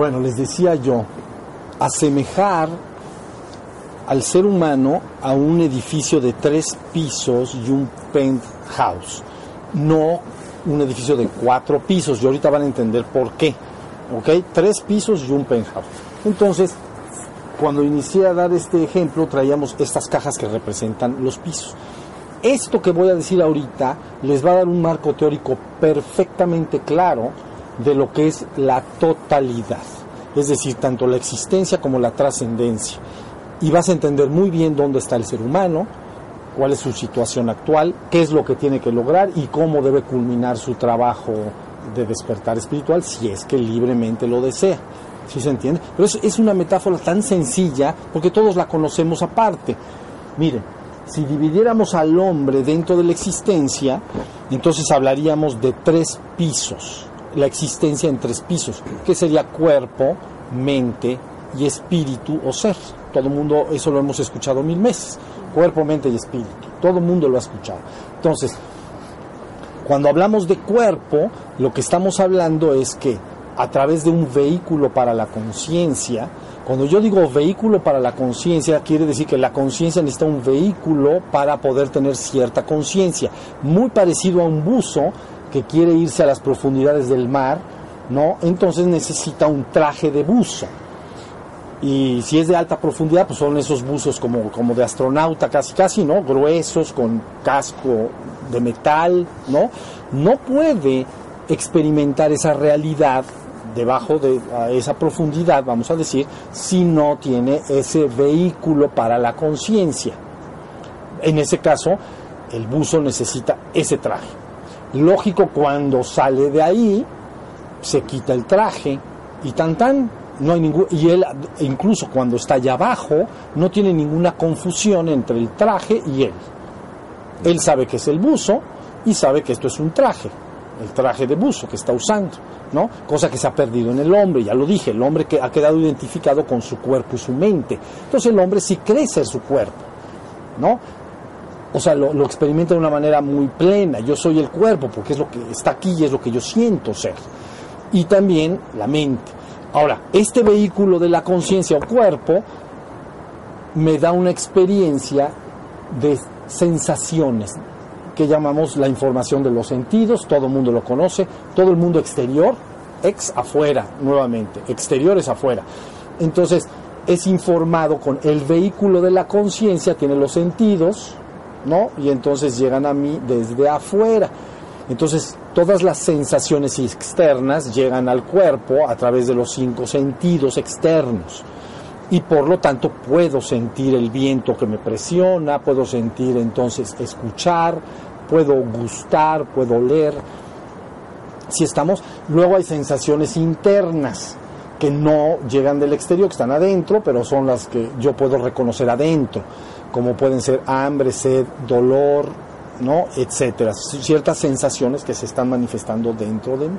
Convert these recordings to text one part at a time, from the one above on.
Bueno, les decía yo, asemejar al ser humano a un edificio de tres pisos y un penthouse, no un edificio de cuatro pisos, y ahorita van a entender por qué, ¿ok? Tres pisos y un penthouse. Entonces, cuando inicié a dar este ejemplo, traíamos estas cajas que representan los pisos. Esto que voy a decir ahorita les va a dar un marco teórico perfectamente claro de lo que es la totalidad, es decir, tanto la existencia como la trascendencia. Y vas a entender muy bien dónde está el ser humano, cuál es su situación actual, qué es lo que tiene que lograr y cómo debe culminar su trabajo de despertar espiritual si es que libremente lo desea. ¿Sí se entiende? Pero es, una metáfora tan sencilla porque todos la conocemos aparte. Miren, si dividiéramos al hombre dentro de la existencia, entonces hablaríamos de tres pisos. La existencia en tres pisos, que sería cuerpo, mente y espíritu o ser. Todo el mundo, eso lo hemos escuchado mil meses. Cuerpo, mente y espíritu. Todo el mundo lo ha escuchado. Entonces, cuando hablamos de cuerpo, lo que estamos hablando es que a través de un vehículo para la conciencia. Cuando yo digo vehículo para la conciencia, quiere decir que la conciencia necesita un vehículo para poder tener cierta conciencia. Muy parecido a un buzo que quiere irse a las profundidades del mar, ¿no? Entonces necesita un traje de buzo. Y si es de alta profundidad, pues son esos buzos como, como de astronauta, casi casi, ¿no? Gruesos, con casco de metal, ¿no? No puede experimentar esa realidad debajo de esa profundidad, vamos a decir, si no tiene ese vehículo para la conciencia. En ese caso, el buzo necesita ese traje. Lógico, cuando sale de ahí, se quita el traje y tan tan, no hay ningún, y él, incluso cuando está allá abajo, no tiene ninguna confusión entre el traje y él. Él sabe que es el buzo y sabe que esto es un traje el traje de buzo que está usando, ¿no? Cosa que se ha perdido en el hombre, ya lo dije, el hombre que ha quedado identificado con su cuerpo y su mente. Entonces el hombre sí cree ser su cuerpo, ¿no? O sea, lo, lo, experimenta de una manera muy plena. Yo soy el cuerpo porque es lo que está aquí y es lo que yo siento ser. Y también la mente. Ahora, este vehículo de la conciencia o cuerpo me da una experiencia de sensaciones, que llamamos la información de los sentidos, todo el mundo lo conoce, todo el mundo exterior, ex afuera, nuevamente, exterior es afuera. Entonces, es informado con el vehículo de la conciencia, tiene los sentidos, ¿no? Y entonces llegan a mí desde afuera. Entonces, todas las sensaciones externas llegan al cuerpo a través de los cinco sentidos externos. Y por lo tanto puedo sentir el viento que me presiona, puedo sentir entonces escuchar, puedo gustar, puedo oler. Si estamos, luego hay sensaciones internas que no llegan del exterior, que están adentro, pero son las que yo puedo reconocer adentro, como pueden ser hambre, sed, dolor, ¿no? etcétera, ciertas sensaciones que se están manifestando dentro de mí.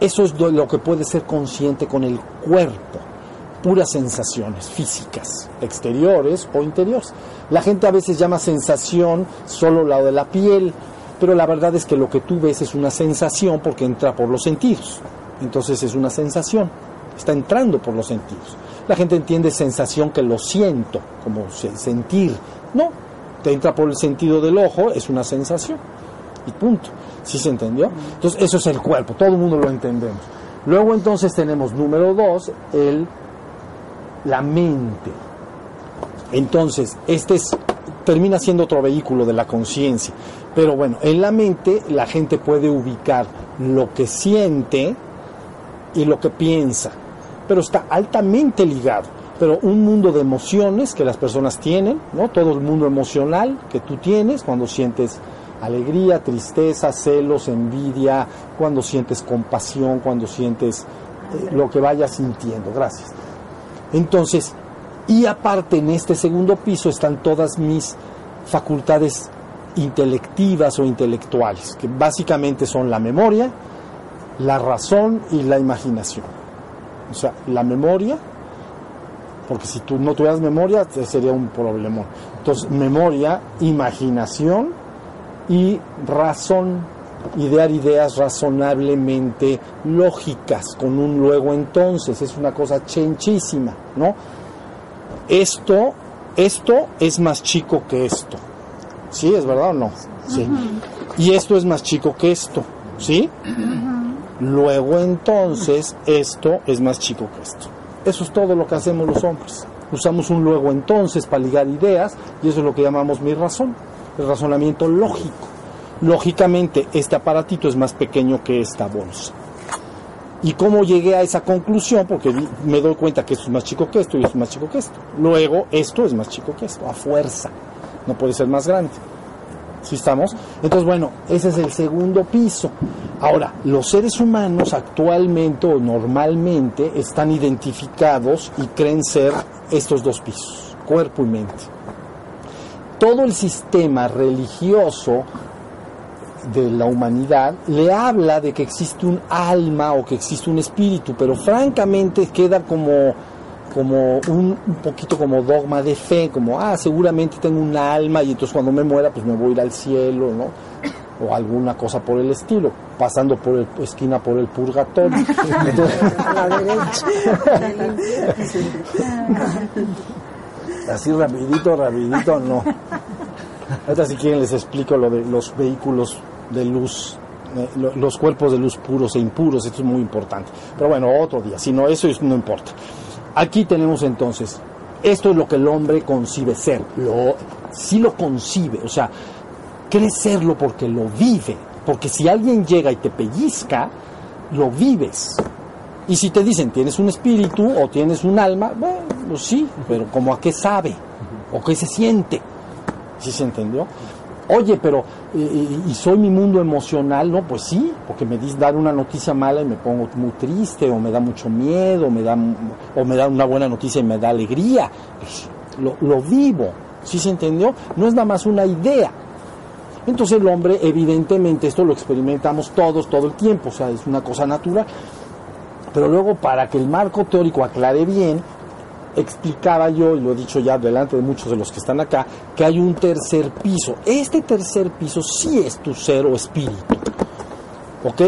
Eso es lo que puede ser consciente con el cuerpo puras sensaciones físicas, exteriores o interiores. La gente a veces llama sensación solo la de la piel, pero la verdad es que lo que tú ves es una sensación porque entra por los sentidos. Entonces es una sensación, está entrando por los sentidos. La gente entiende sensación que lo siento, como sentir. No, te entra por el sentido del ojo, es una sensación. Y punto. ¿Sí se entendió? Entonces eso es el cuerpo, todo el mundo lo entendemos. Luego entonces tenemos número dos, el la mente. Entonces, este es, termina siendo otro vehículo de la conciencia. Pero bueno, en la mente la gente puede ubicar lo que siente y lo que piensa, pero está altamente ligado. Pero un mundo de emociones que las personas tienen, ¿no? Todo el mundo emocional que tú tienes cuando sientes alegría, tristeza, celos, envidia, cuando sientes compasión, cuando sientes eh, lo que vayas sintiendo. Gracias. Entonces, y aparte en este segundo piso están todas mis facultades intelectivas o intelectuales, que básicamente son la memoria, la razón y la imaginación. O sea, la memoria, porque si tú no tuvieras memoria sería un problema. Entonces, memoria, imaginación y razón. idear ideas razonablemente lógicas, con un luego entonces, es una cosa chenchísima, ¿no? Esto, esto es más chico que esto. ¿Sí? ¿Es verdad o no? Sí. Y esto es más chico que esto. ¿Sí? Luego entonces, esto es más chico que esto. Eso es todo lo que hacemos los hombres. Usamos un luego entonces para ligar ideas y eso es lo que llamamos mi razón, el razonamiento lógico. Lógicamente, este aparatito es más pequeño que esta bolsa. ¿Y cómo llegué a esa conclusión? Porque me doy cuenta que esto es más chico que esto y esto es más chico que esto. Luego, esto es más chico que esto, a fuerza. No puede ser más grande. ¿Sí estamos? Entonces, bueno, ese es el segundo piso. Ahora, los seres humanos actualmente o normalmente están identificados y creen ser estos dos pisos, cuerpo y mente. Todo el sistema religioso de la humanidad le habla de que existe un alma o que existe un espíritu, pero francamente queda como, como un, un, poquito como dogma de fe, como, ah, seguramente tengo un alma y entonces cuando me muera pues me voy a ir al cielo, ¿no? O alguna cosa por el estilo, pasando por el, esquina por el purgatorio. derecha. Así rapidito, rapidito, no. Ahorita si quieren les explico lo de los vehículos de luz, eh, los cuerpos de luz puros e impuros, esto es muy importante. Pero bueno, otro día, si no, eso no importa. Aquí tenemos entonces, esto es lo que el hombre concibe ser, lo, sí lo concibe, o sea, cree serlo porque lo vive, porque si alguien llega y te pellizca, lo vives. Y si te dicen, tienes un espíritu o tienes un alma, bueno, sí, pero como a qué sabe o qué se siente. ¿Sí se entendió? Oye, pero y, y, soy mi mundo emocional, ¿no? Pues sí, porque me dis dar una noticia mala y me pongo muy triste, o me da mucho miedo, o me da, o me da una buena noticia y me da alegría. Lo, lo vivo, ¿sí se entendió? No es nada más una idea. Entonces el hombre, evidentemente, esto lo experimentamos todos, todo el tiempo, o sea, es una cosa natural. Pero luego, para que el marco teórico aclare bien, explicaba yo, y lo he dicho ya delante de muchos de los que están acá, que hay un tercer piso. Este tercer piso sí es tu ser o espíritu. ¿Ok?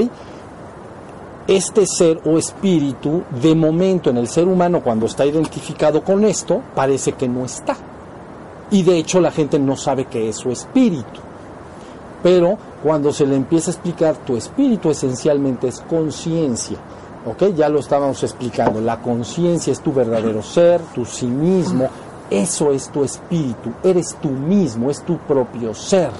Este ser o espíritu, de momento en el ser humano, cuando está identificado con esto, parece que no está. Y de hecho la gente no sabe qué es su espíritu. Pero cuando se le empieza a explicar, tu espíritu esencialmente es conciencia ¿ok? Ya lo estábamos explicando. La conciencia es tu verdadero ser, tu sí mismo. Eso es tu espíritu. Eres tú mismo, es tu propio ser.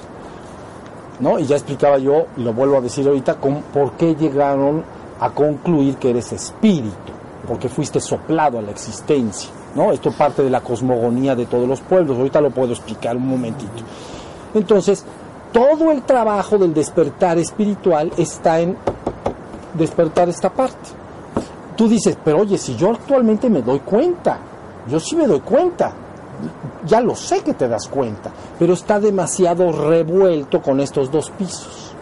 ¿No? Y ya explicaba yo, y lo vuelvo a decir ahorita, por qué llegaron a concluir que eres espíritu. Porque fuiste soplado a la existencia. ¿no? Esto parte de la cosmogonía de todos los pueblos. Ahorita lo puedo explicar un momentito. Entonces, todo el trabajo del despertar espiritual está en despertar esta parte. Tú dices, pero oye, si yo actualmente me doy cuenta, yo sí me doy cuenta, ya lo sé que te das cuenta, pero está demasiado revuelto con estos dos pisos.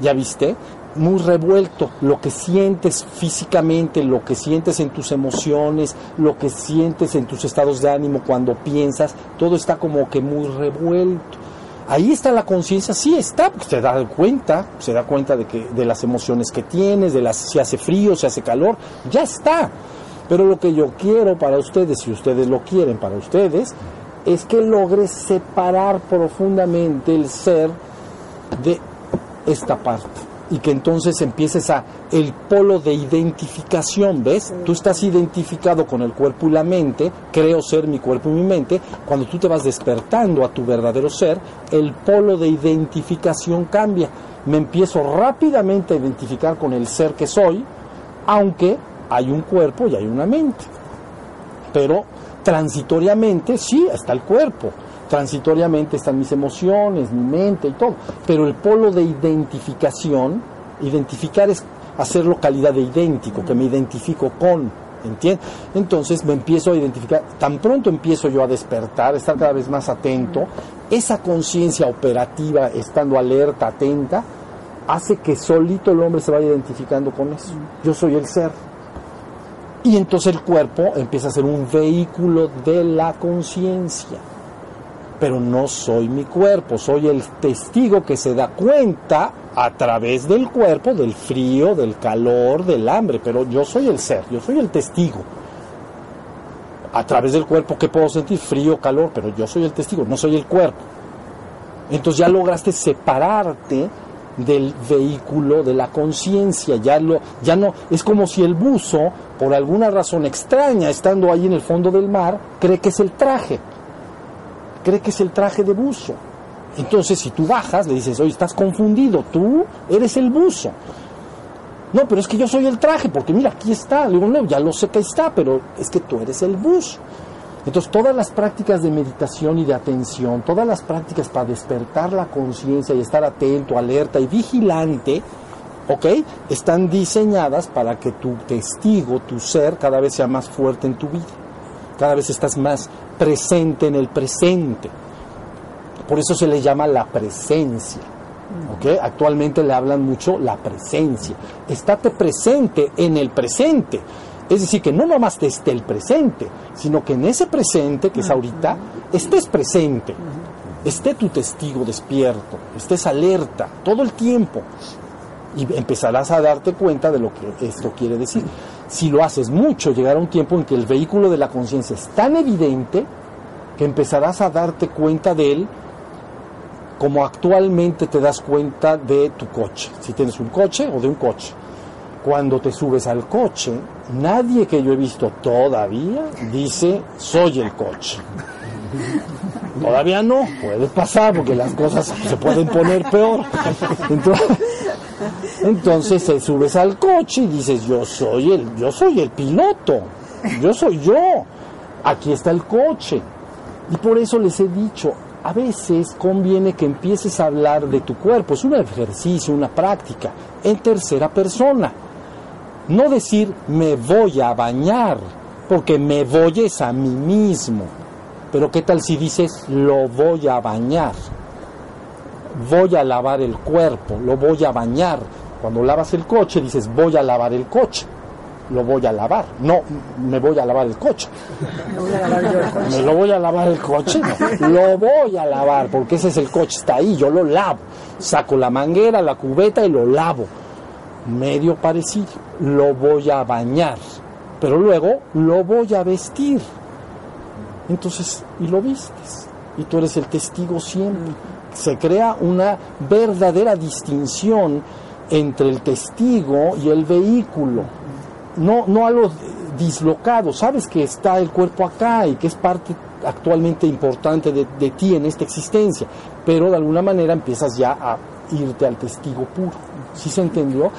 ¿Ya viste? Muy revuelto, lo que sientes físicamente, lo que sientes en tus emociones, lo que sientes en tus estados de ánimo cuando piensas, todo está como que muy revuelto. Ahí está la conciencia, sí está, porque se da cuenta, se da cuenta de que de las emociones que tienes, de las si hace frío, si hace calor, ya está. Pero lo que yo quiero para ustedes, si ustedes lo quieren para ustedes, es que logres separar profundamente el ser de esta parte y que entonces empieces a el polo de identificación, ¿ves? Tú estás identificado con el cuerpo y la mente, creo ser mi cuerpo y mi mente, cuando tú te vas despertando a tu verdadero ser, el polo de identificación cambia. Me empiezo rápidamente a identificar con el ser que soy, aunque hay un cuerpo y hay una mente. Pero transitoriamente sí está el cuerpo, transitoriamente están mis emociones, mi mente y todo. Pero el polo de identificación, identificar es hacerlo calidad de idéntico, que me identifico con, ¿entiendes? Entonces me empiezo a identificar, tan pronto empiezo yo a despertar, estar cada vez más atento, esa conciencia operativa, estando alerta, atenta, hace que solito el hombre se vaya identificando con eso. Yo soy el ser. Y entonces el cuerpo empieza a ser un vehículo de la conciencia. Pero no soy mi cuerpo, soy el testigo que se da cuenta a través del cuerpo, del frío, del calor, del hambre, pero yo soy el ser, yo soy el testigo. A través del cuerpo, ¿qué puedo sentir? Frío, calor, pero yo soy el testigo, no soy el cuerpo. Entonces ya lograste separarte del vehículo de la conciencia, ya lo ya no es como si el buzo por alguna razón extraña estando ahí en el fondo del mar cree que es el traje. Cree que es el traje de buzo. Entonces, si tú bajas, le dices, "Oye, estás confundido, tú eres el buzo." No, pero es que yo soy el traje, porque mira, aquí está. Le digo, no, ya lo sé que está, pero es que tú eres el buzo. Entonces, todas las prácticas de meditación y de atención, todas las prácticas para despertar la conciencia y estar atento, alerta y vigilante, ¿ok? Están diseñadas para que tu testigo, tu ser, cada vez sea más fuerte en tu vida. Cada vez estás más presente en el presente. Por eso se le llama la presencia. ¿ok? Actualmente le hablan mucho la presencia. Estate presente en el presente. Es decir, que no nomás esté el presente, sino que en ese presente, que es ahorita, estés presente, esté tu testigo despierto, estés alerta todo el tiempo y empezarás a darte cuenta de lo que esto quiere decir. Si lo haces mucho, llegará un tiempo en que el vehículo de la conciencia es tan evidente que empezarás a darte cuenta de él como actualmente te das cuenta de tu coche, si tienes un coche o de un coche. Cuando te subes al coche, nadie que yo he visto todavía dice soy el coche. Todavía no, puede pasar porque las cosas se pueden poner peor. Entonces, entonces te subes al coche y dices yo soy el, yo soy el piloto, yo soy yo. Aquí está el coche. Y por eso les he dicho, a veces conviene que empieces a hablar de tu cuerpo, es un ejercicio, una práctica, en tercera persona. No decir me voy a bañar, porque me voy es a mí mismo. Pero ¿qué tal si dices lo voy a bañar? Voy a lavar el cuerpo, lo voy a bañar. Cuando lavas el coche dices voy a lavar el coche, lo voy a lavar. No, me voy a lavar el coche. Me lo voy a lavar el coche, no. Lo voy a lavar porque ese es el coche, está ahí, yo lo lavo. Saco la manguera, la cubeta y lo lavo medio parecido. Lo voy a bañar, pero luego lo voy a vestir. Entonces, y lo vistes. Y tú eres el testigo siempre. Se crea una verdadera distinción entre el testigo y el vehículo. No, no algo dislocado. Sabes que está el cuerpo acá y que es parte actualmente importante de, de ti en esta existencia, pero de alguna manera empiezas ya a irte al testigo puro. ¿Sí se entendió?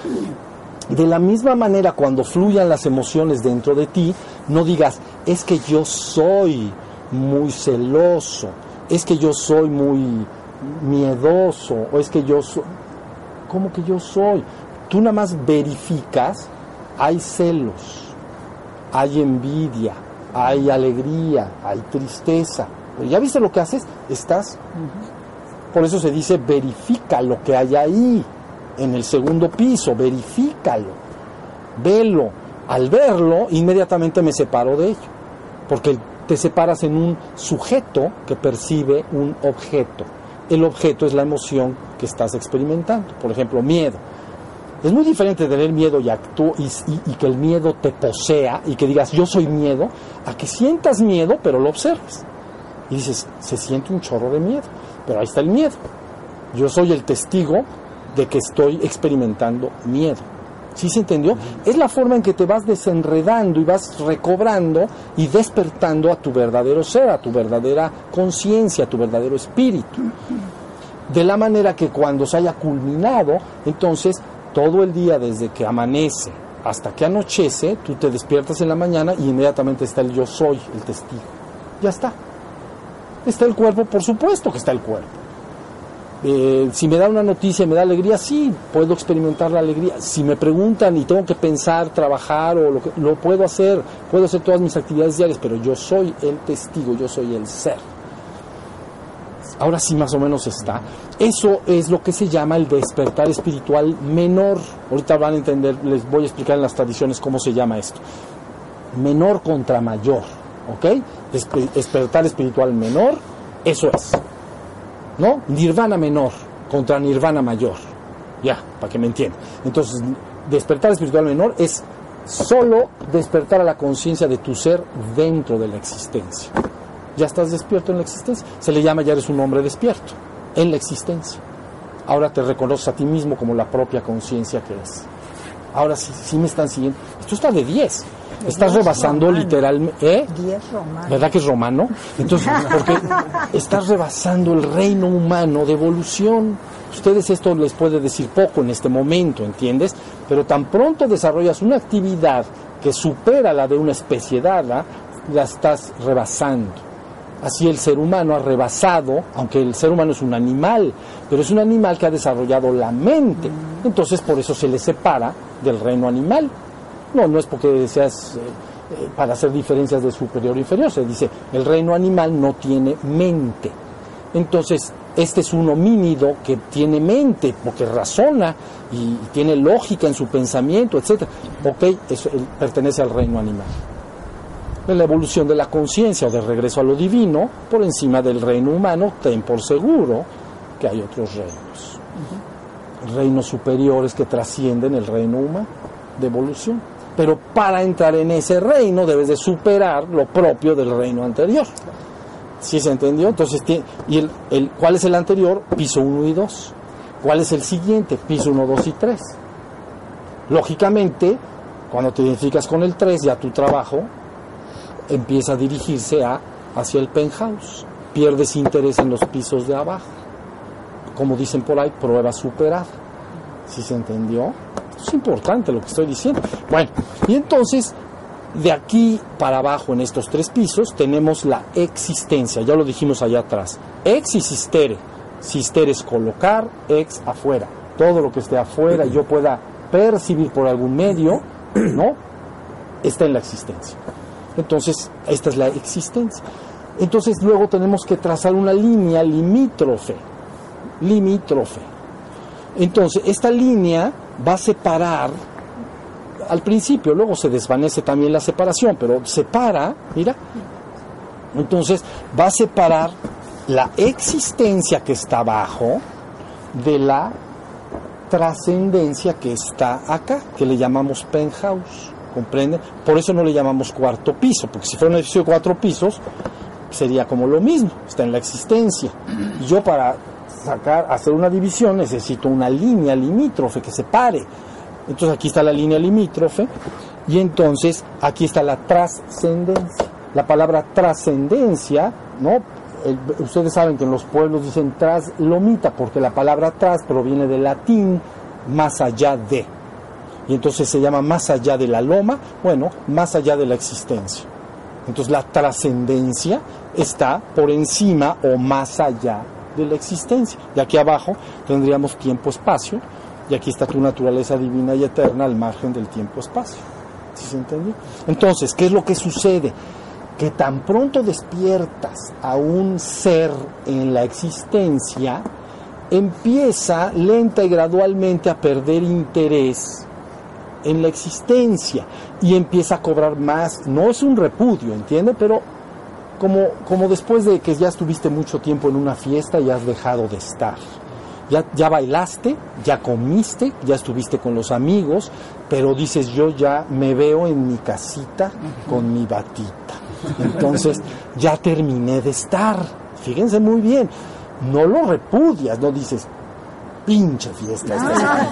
De la misma manera, cuando fluyan las emociones dentro de ti, no digas, es que yo soy muy celoso, es que yo soy muy miedoso, o es que yo soy... ¿Cómo que yo soy? Tú nada más verificas, hay celos, hay envidia, hay alegría, hay tristeza. Pero ya viste lo que haces, estás... Por eso se dice verifica lo que hay ahí, en el segundo piso, verifícalo, velo. Al verlo, inmediatamente me separo de ello, porque te separas en un sujeto que percibe un objeto. El objeto es la emoción que estás experimentando. Por ejemplo, miedo. Es muy diferente tener miedo y, y, y, que el miedo te posea y que digas yo soy miedo, a que sientas miedo pero lo observes. Y dices, se siente un chorro de miedo, pero ahí está el miedo. Yo soy el testigo de que estoy experimentando miedo. ¿Sí se entendió? Es la forma en que te vas desenredando y vas recobrando y despertando a tu verdadero ser, a tu verdadera conciencia, a tu verdadero espíritu. De la manera que cuando se haya culminado, entonces todo el día desde que amanece hasta que anochece, tú te despiertas en la mañana y inmediatamente está el yo soy, el testigo. Ya está. Está el cuerpo, por supuesto que está el cuerpo. Eh, si me da una noticia, me da alegría, sí, puedo experimentar la alegría. Si me preguntan y tengo que pensar, trabajar, o lo, que, lo puedo hacer, puedo hacer todas mis actividades diarias, pero yo soy el testigo, yo soy el ser. Ahora sí más o menos está. Eso es lo que se llama el despertar espiritual menor. Ahorita van a entender, les voy a explicar en las tradiciones cómo se llama esto. Menor contra mayor, ¿ok? Despertar espiritual menor Eso es. ¿No? Nirvana menor contra nirvana mayor. Ya, para que me entiendan. Entonces, despertar espiritual menor es solo despertar a la conciencia de tu ser dentro de la existencia. Ya estás despierto en la existencia. Se le llama ya eres un hombre despierto en la existencia. Ahora te reconoces a ti mismo como la propia conciencia que es. Ahora sí, sí me están siguiendo. Esto está de 10. Estás rebasando literalmente. ¿eh? 10 romanos. ¿Verdad que es romano? Entonces, porque estás rebasando el reino humano de evolución. Ustedes esto les puede decir poco en este momento, ¿entiendes? Pero tan pronto desarrollas una actividad que supera la de una especie dada, la estás rebasando. Así el ser humano ha rebasado, aunque el ser humano es un animal, pero es un animal que ha desarrollado la mente. Entonces por eso se le separa del reino animal. No, no es porque seas eh, eh, para hacer diferencias de superior e inferior, se dice, el reino animal no tiene mente. Entonces, este es un homínido que tiene mente, porque razona y, tiene lógica en su pensamiento, etc. Ok, pertenece al reino animal. En la evolución de la conciencia o de regreso a lo divino, por encima del reino humano, ten por seguro que hay otros reinos. Reinos superiores que trascienden el reino humano de evolución. Pero para entrar en ese reino debes de superar lo propio del reino anterior. ¿Sí se entendió? Entonces, ¿y el, el, cuál es el anterior? Piso 1 y 2. ¿Cuál es el siguiente? Piso 1, 2 y 3. Lógicamente, cuando te identificas con el 3, ya tu trabajo empieza a dirigirse a, hacia el penthouse. Pierdes interés en los pisos de abajo. Como dicen por ahí, prueba superada. ¿Sí se entendió? Es importante lo que estoy diciendo. Bueno, y entonces, de aquí para abajo en estos tres pisos tenemos la existencia, ya lo dijimos allá atrás. Ex y sistere. Sistere es colocar, ex afuera. Todo lo que esté afuera y yo pueda percibir por algún medio, ¿no? Está en la existencia. Entonces, esta es la existencia. Entonces, luego tenemos que trazar una línea limítrofe. Limítrofe. Entonces, esta línea va a separar al principio, luego se desvanece también la separación, pero separa, mira. Entonces, va a separar la existencia que está abajo de la trascendencia que está acá, que le llamamos penthouse. ¿Comprende? Por eso no le llamamos cuarto piso, porque si fuera un edificio de cuatro pisos, sería como lo mismo, está en la existencia. Yo para sacar, hacer una división necesito una línea limítrofe que separe. Entonces aquí está la línea limítrofe y entonces aquí está la trascendencia. La palabra trascendencia, ¿no? Ustedes saben que en los pueblos dicen traslomita porque la palabra tras proviene del latín más allá de. Y entonces se llama más allá de la loma, bueno, más allá de la existencia. Entonces la trascendencia está por encima o más allá de la existencia. Y aquí abajo tendríamos tiempo-espacio, y aquí está tu naturaleza divina y eterna al margen del tiempo-espacio. ¿Sí se entendió? Entonces, ¿qué es lo que sucede? Que tan pronto despiertas a un ser en la existencia, empieza lenta y gradualmente a perder interés en la existencia y empieza a cobrar más. No es un repudio, ¿entiende? Pero como, como después de que ya estuviste mucho tiempo en una fiesta y has dejado de estar. Ya, ya bailaste, ya comiste, ya estuviste con los amigos, pero dices yo ya me veo en mi casita con mi batita. Entonces ya terminé de estar. Fíjense muy bien, no lo repudias, no dices, pinche fiesta. esta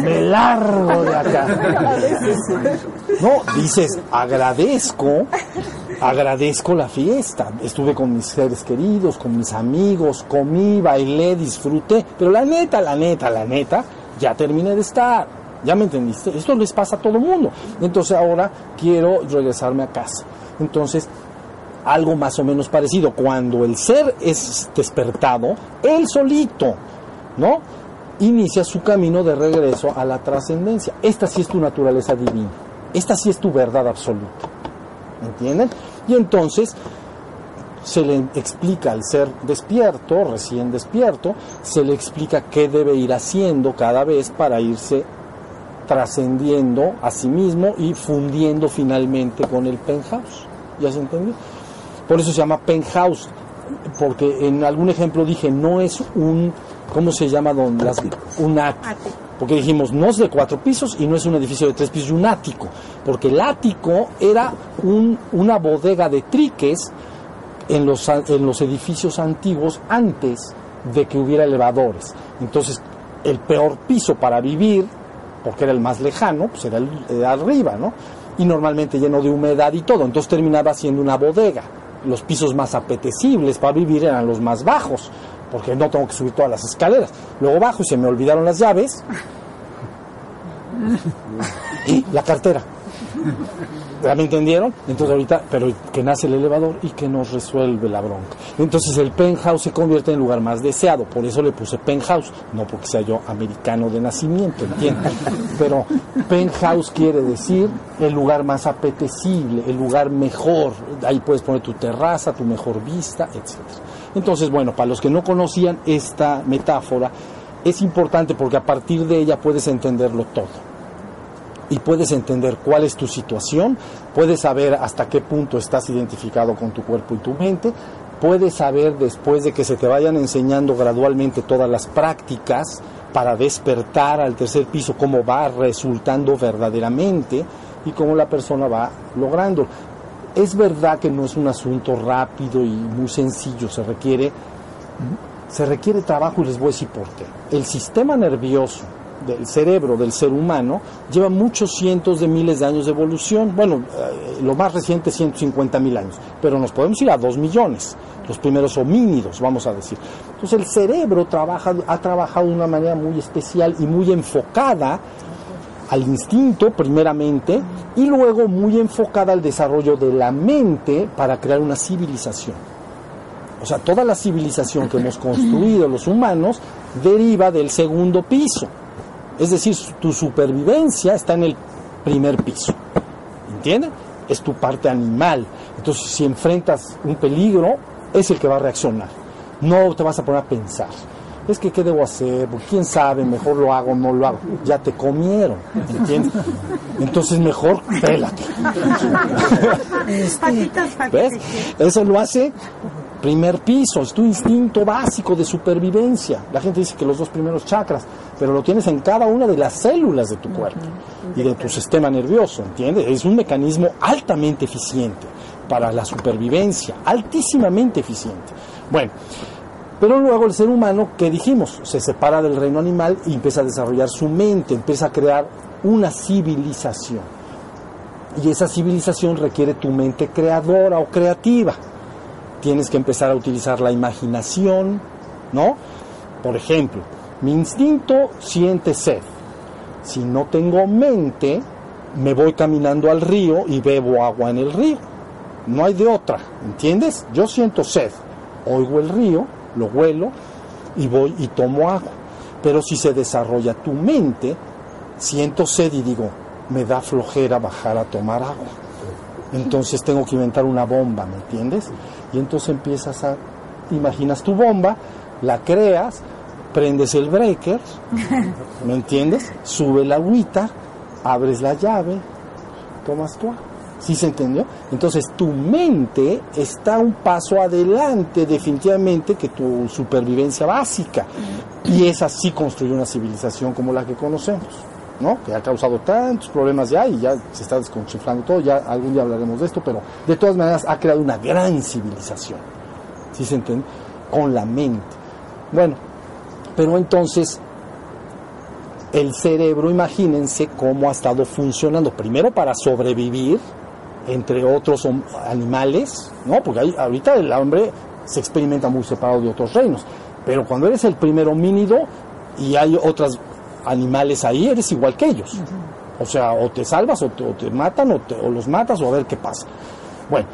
me largo de acá. No, dices, agradezco, agradezco la fiesta. Estuve con mis seres queridos, con mis amigos, comí, bailé, disfruté. Pero la neta, la neta, la neta, ya terminé de estar. ¿Ya me entendiste? Esto les pasa a todo el mundo. Entonces ahora quiero regresarme a casa. Entonces, algo más o menos parecido. Cuando el ser es despertado, él solito, ¿no? Inicia su camino de regreso a la trascendencia. Esta sí es tu naturaleza divina. Esta sí es tu verdad absoluta. ¿Entienden? Y entonces se le explica al ser despierto, recién despierto, se le explica qué debe ir haciendo cada vez para irse trascendiendo a sí mismo y fundiendo finalmente con el penthouse. ¿Ya se entendió? Por eso se llama penthouse, porque en algún ejemplo dije, no es un, ¿cómo se llama? Don, las, un ático. Porque dijimos, no es de cuatro pisos y no es un edificio de tres pisos, un ático. Porque el ático era un, una bodega de triques en los, en los edificios antiguos antes de que hubiera elevadores. Entonces, el peor piso para vivir, porque era el más lejano, pues era el de arriba, ¿no? Y normalmente lleno de humedad y todo. Entonces terminaba siendo una bodega. Los pisos más apetecibles para vivir eran los más bajos, porque no tengo que subir todas las escaleras. Luego bajo y se me olvidaron las llaves y la cartera. ¿Ya me entendieron? Entonces ahorita, pero que nace el elevador y que nos resuelve la bronca. Entonces el penthouse se convierte en el lugar más deseado, por eso le puse penthouse, no porque sea yo americano de nacimiento, ¿entiendes? Pero penthouse quiere decir el lugar más apetecible, el lugar mejor, ahí puedes poner tu terraza, tu mejor vista, etc. Entonces, bueno, para los que no conocían esta metáfora, es importante porque a partir de ella puedes entenderlo todo y puedes entender cuál es tu situación, puedes saber hasta qué punto estás identificado con tu cuerpo y tu mente, puedes saber después de que se te vayan enseñando gradualmente todas las prácticas para despertar al tercer piso, cómo va resultando verdaderamente y cómo la persona va logrando. Es verdad que no es un asunto rápido y muy sencillo, se requiere, se requiere trabajo y les voy a decir por qué. El sistema nervioso del cerebro del ser humano lleva muchos cientos de miles de años de evolución. Bueno, eh, lo más reciente 150 mil años, pero nos podemos ir a 2 millones, los primeros homínidos, vamos a decir. Entonces el cerebro trabaja, ha trabajado de una manera muy especial y muy enfocada al instinto primeramente y luego muy enfocada al desarrollo de la mente para crear una civilización. O sea, toda la civilización que hemos construido los humanos deriva del segundo piso. Es decir, tu supervivencia está en el primer piso. ¿Entiendes? Es tu parte animal. Entonces, si enfrentas un peligro, es el que va a reaccionar. No te vas a poner a pensar. Es que, ¿qué debo hacer? Pues, ¿Quién sabe? Mejor lo hago o no lo hago. Ya te comieron. ¿Entiendes? Entonces, mejor pélate. ¿Ves? Eso lo hace primer piso, es tu instinto básico de supervivencia. La gente dice que los dos primeros chakras, pero lo tienes en cada una de las células de tu cuerpo y de tu sistema nervioso, ¿entiendes? Es un mecanismo altamente eficiente para la supervivencia, altísimamente eficiente. Bueno, pero luego el ser humano, ¿qué dijimos? Se separa del reino animal y empieza a desarrollar su mente, empieza a crear una civilización. Y esa civilización requiere tu mente creadora o creativa tienes que empezar a utilizar la imaginación, ¿no? Por ejemplo, mi instinto siente sed. Si no tengo mente, me voy caminando al río y bebo agua en el río. No hay de otra, ¿entiendes? Yo siento sed, oigo el río, lo huelo y voy y tomo agua. Pero si se desarrolla tu mente, siento sed y digo, me da flojera bajar a tomar agua. Entonces tengo que inventar una bomba, ¿me entiendes? Y entonces empiezas a, imaginas tu bomba, la creas, prendes el breaker, ¿me entiendes? Sube la agüita, abres la llave, tomas tu agua. ¿Sí se entendió? Entonces tu mente está un paso adelante definitivamente que tu supervivencia básica. Y es así construir una civilización como la que conocemos. ¿no? que ha causado tantos problemas ya y ya se está desconchiflando todo, ya algún día hablaremos de esto, pero de todas maneras ha creado una gran civilización, ¿sí se entiende? Con la mente. Bueno, pero entonces el cerebro, imagínense cómo ha estado funcionando, primero para sobrevivir, entre otros animales, ¿no? Porque ahorita el hombre se experimenta muy separado de otros reinos, pero cuando eres el primer homínido y hay otras animales ahí, eres igual que ellos. O sea, o te salvas o te, matan o, o, los matas o a ver qué pasa. Bueno,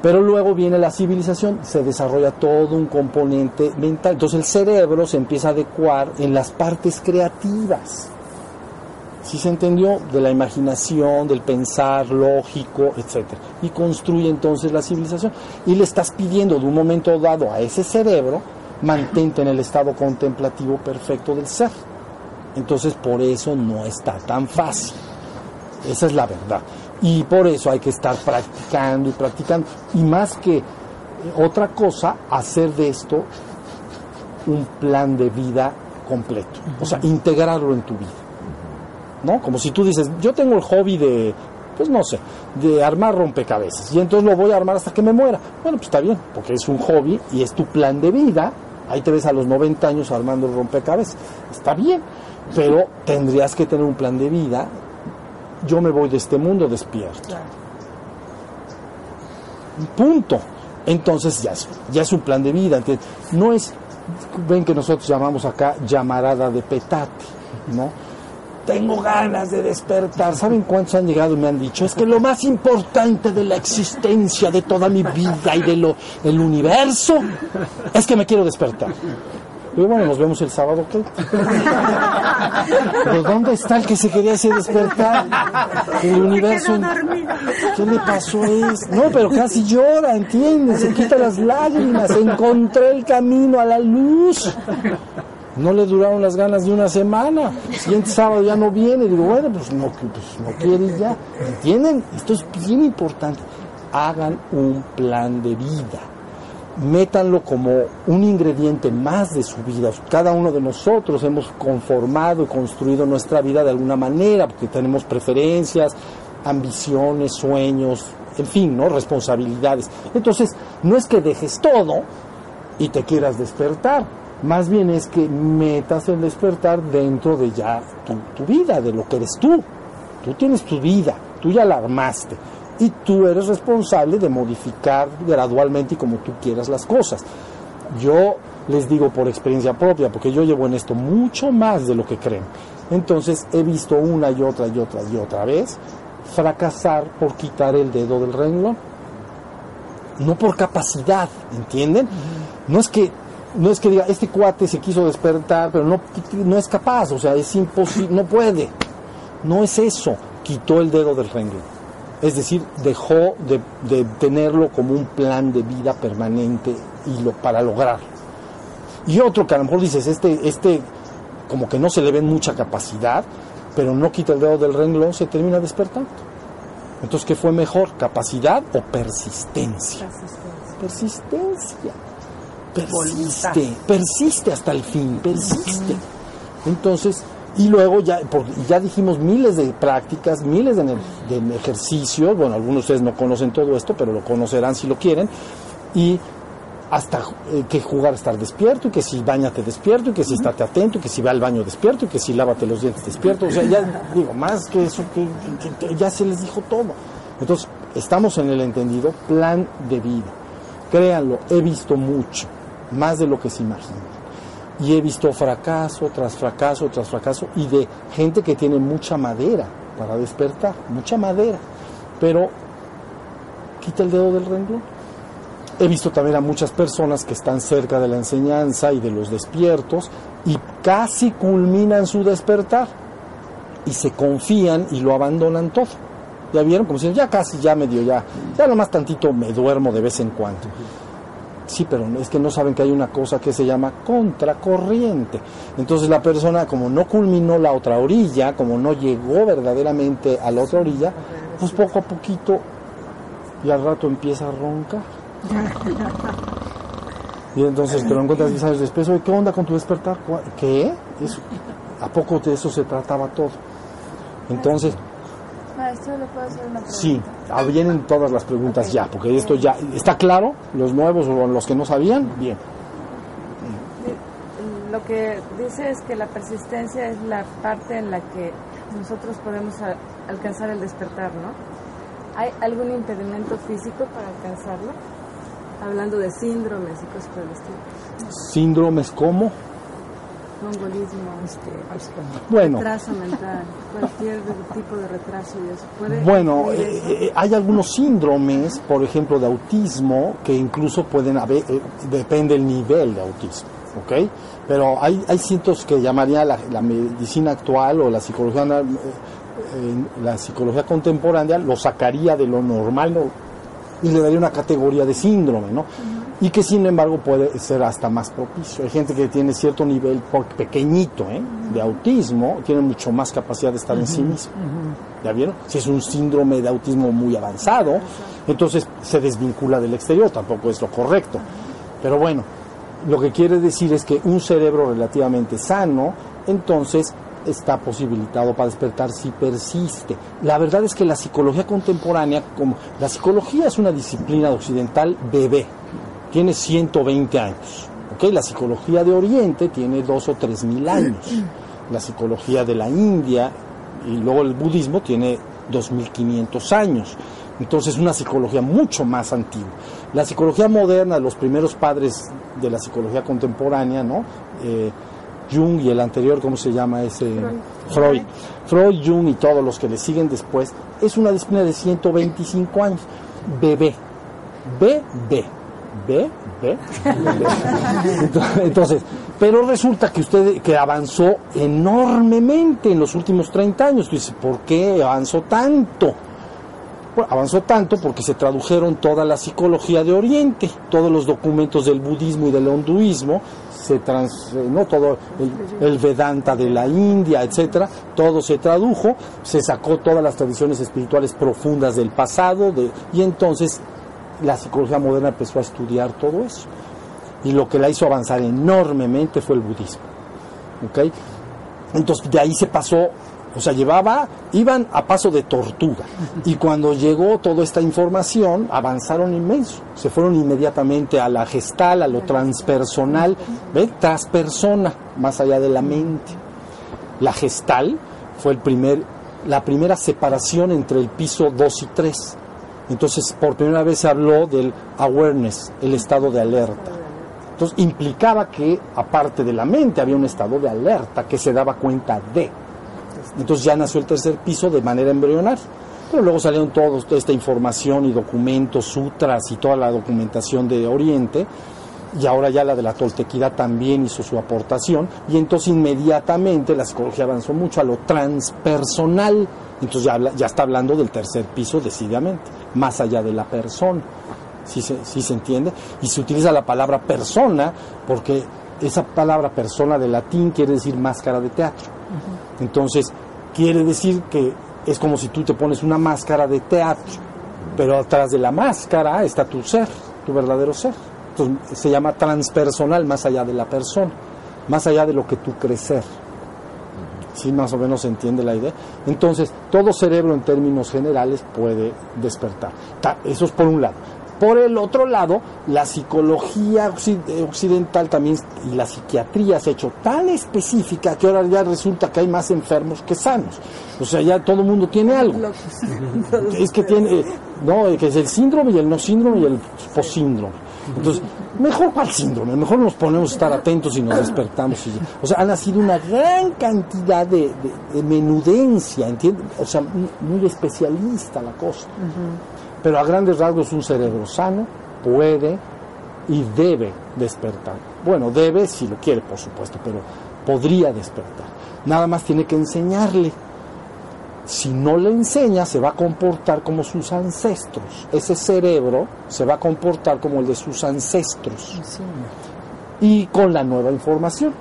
pero luego viene la civilización, se desarrolla todo un componente mental. Entonces el cerebro se empieza a adecuar en las partes creativas. ¿Sí se entendió? De la imaginación, del pensar lógico, etc. Y construye entonces la civilización. Y le estás pidiendo de un momento dado a ese cerebro, mantente en el estado contemplativo perfecto del ser. Entonces por eso no está tan fácil. Esa es la verdad. Y por eso hay que estar practicando y practicando. Y más que otra cosa hacer de esto un plan de vida completo, o sea, integrarlo en tu vida. ¿No? Como si tú dices, yo tengo el hobby de, pues no sé, de armar rompecabezas y entonces lo voy a armar hasta que me muera. Bueno, pues está bien, porque es un hobby y es tu plan de vida. Ahí te ves a los 90 años armando el rompecabezas. Está bien, pero tendrías que tener un plan de vida. Yo me voy de este mundo despierto. Punto. Entonces ya es, ya es un plan de vida. ¿entiendes? No es, ven que nosotros llamamos acá llamarada de petate, ¿no? Tengo ganas de despertar. ¿Saben cuántos han llegado y me han dicho? Es que lo más importante de la existencia de toda mi vida y de lo, el universo es que me quiero despertar. Y bueno, nos vemos el sábado, ¿qué? ¿Pero dónde está el que se quería hacer despertar? El universo. ¿Qué le pasó a eso? No, pero casi llora, ¿entiendes? Se quita las lágrimas. Encontré el camino a la luz. No le duraron las ganas de una semana. El siguiente sábado ya no viene. Digo, bueno, pues no, pues no quiere ya. ¿Entienden? Esto es bien importante. Hagan un plan de vida métanlo como un ingrediente más de su vida. Cada uno de nosotros hemos conformado y construido nuestra vida de alguna manera, porque tenemos preferencias, ambiciones, sueños, en fin, ¿no? responsabilidades. Entonces, no es que dejes todo y te quieras despertar, más bien es que metas el despertar dentro de ya tu, tu vida, de lo que eres tú. Tú tienes tu vida, tú ya la armaste y tú eres responsable de modificar gradualmente y como tú quieras las cosas. Yo les digo por experiencia propia, porque yo llevo en esto mucho más de lo que creen. Entonces he visto una y otra y otra y otra vez fracasar por quitar el dedo del renglón. No por capacidad, ¿entienden? No es que no es que diga, este cuate se quiso despertar, pero no, no es capaz, o sea, es imposible, no puede. No es eso, quitó el dedo del renglón. Es decir, dejó de, tenerlo como un plan de vida permanente y lo, para lograrlo. Y otro que a lo mejor dices, este, este como que no se le ve mucha capacidad, pero no quita el dedo del renglón, se termina despertando. Entonces, ¿qué fue mejor? ¿Capacidad o persistencia? Persistencia. Persiste, persiste hasta el fin, persiste. Entonces, y luego ya, ya dijimos miles de prácticas, miles de, ejercicios, bueno, algunos de ustedes no conocen todo esto, pero lo conocerán si lo quieren, y hasta eh, que jugar a estar despierto, y que si bañate despierto, y que si estate atento, y que si va al baño despierto, y que si lávate los dientes despierto, o sea, ya digo, más que eso, que, ya se les dijo todo. Entonces, estamos en el entendido plan de vida. Créanlo, he visto mucho, más de lo que se imagina y he visto fracaso tras fracaso tras fracaso y de gente que tiene mucha madera para despertar, mucha madera, pero quita el dedo del renglón. He visto también a muchas personas que están cerca de la enseñanza y de los despiertos y casi culminan su despertar y se confían y lo abandonan todo. ¿Ya vieron? Como si ya casi, ya medio, ya, ya nomás tantito me duermo de vez en cuando. Sí, pero es que no saben que hay una cosa que se llama contracorriente. Entonces la persona, como no culminó la otra orilla, como no llegó verdaderamente a la otra orilla, pues poco a poquito y al rato empieza a roncar. Y entonces te lo encuentras 10 años después, ¿qué onda con tu despertar? ¿Qué? ¿A poco de eso se trataba todo? Entonces, Maestro, ¿le puedo hacer una pregunta? Sí, ah, vienen todas las preguntas ya, porque esto ya está claro, los nuevos o los que no sabían, bien. Lo que dice es que la persistencia es la parte en la que nosotros podemos alcanzar el despertar, ¿no? ¿Hay algún impedimento físico para alcanzarlo? Hablando de síndromes y cosas por el estilo. ¿Síndromes cómo? Mongolismo, este, bueno, retraso mental, cualquier tipo de retraso y eso. ¿Puede bueno, eh, eh, hay algunos síndromes, por ejemplo, de autismo, que incluso pueden haber, eh, depende del nivel de autismo, ¿ok? Pero hay, hay cientos que llamaría la, medicina actual o la psicología, la psicología contemporánea, lo sacaría de lo normal y le daría una categoría de síndrome, ¿no? Y que sin embargo puede ser hasta más propicio. Hay gente que tiene cierto nivel pequeñito ¿eh? de autismo, tiene mucho más capacidad de estar en sí mismo. ¿Ya vieron? Si es un síndrome de autismo muy avanzado, entonces se desvincula del exterior, tampoco es lo correcto. Pero bueno, lo que quiere decir es que un cerebro relativamente sano, entonces está posibilitado para despertar si persiste. La verdad es que la psicología contemporánea, como la psicología es una disciplina occidental bebé, tiene 120 años. ¿okay? La psicología de Oriente tiene dos o tres mil años. La psicología de la India y luego el budismo tiene 2500 años. Entonces es una psicología mucho más antigua. La psicología moderna, los primeros padres de la psicología contemporánea, ¿no? Eh, Jung y el anterior, ¿cómo se llama ese? Freud. Freud, Jung y todos los que le siguen después, es una disciplina de 125 años. Bebé. Bebé. Bebé. Entonces, pero resulta que usted que avanzó enormemente en los últimos 30 años. Dice, ¿por qué avanzó tanto? Bueno, avanzó tanto porque se tradujeron toda la psicología de Oriente, todos los documentos del budismo y del hinduismo se trans, no todo el, Vedanta de la India, etcétera, todo se tradujo, se sacó todas las tradiciones espirituales profundas del pasado y entonces la psicología moderna empezó a estudiar todo eso. Y lo que la hizo avanzar enormemente fue el budismo. ¿okay? Entonces de ahí se pasó o sea, llevaba, iban a paso de tortuga. Y cuando llegó toda esta información, avanzaron inmenso. Se fueron inmediatamente a la gestal, a lo transpersonal, ¿ven? Transpersona, más allá de la mente. La gestal fue el primer, la primera separación entre el piso 2 y 3. Entonces, por primera vez se habló del awareness, el estado de alerta. Entonces, implicaba que, aparte de la mente, había un estado de alerta que se daba cuenta de. Entonces ya nació el tercer piso de manera embrionaria. Pero luego salieron todos, toda esta información y documentos, sutras y toda la documentación de Oriente. Y ahora ya la de la toltequidad también hizo su aportación. Y entonces inmediatamente la psicología avanzó mucho a lo transpersonal. Entonces ya, ya está hablando del tercer piso decididamente, más allá de la persona. ¿Sí se, sí se entiende? Y se utiliza la palabra persona porque esa palabra persona de latín quiere decir máscara de teatro. Entonces, quiere decir que es como si tú te pones una máscara de teatro, pero atrás de la máscara está tu ser, tu verdadero ser. Entonces, se llama transpersonal, más allá de la persona, más allá de lo que tú crees ser. ¿Sí? Más o menos se entiende la idea. Entonces, todo cerebro en términos generales puede despertar. Eso es por un lado. Por el otro lado, la psicología occidental también y la psiquiatría se ha hecho tan específica que ahora ya resulta que hay más enfermos que sanos. O sea, ya todo el mundo tiene algo. es que tiene, no, que es el síndrome y el no síndrome y el posíndrome. Entonces, mejor cuál síndrome, mejor nos ponemos a estar atentos y nos despertamos. o sea, ha nacido una gran cantidad de, menudencia, ¿entiendes? O sea, muy especialista la cosa. Pero a grandes rasgos un cerebro sano puede y debe despertar. Bueno, debe si lo quiere, por supuesto, pero podría despertar. Nada más tiene que enseñarle. Si no le enseña, se va a comportar como sus ancestros. Ese cerebro se va a comportar como el de sus ancestros. Y con la nueva información.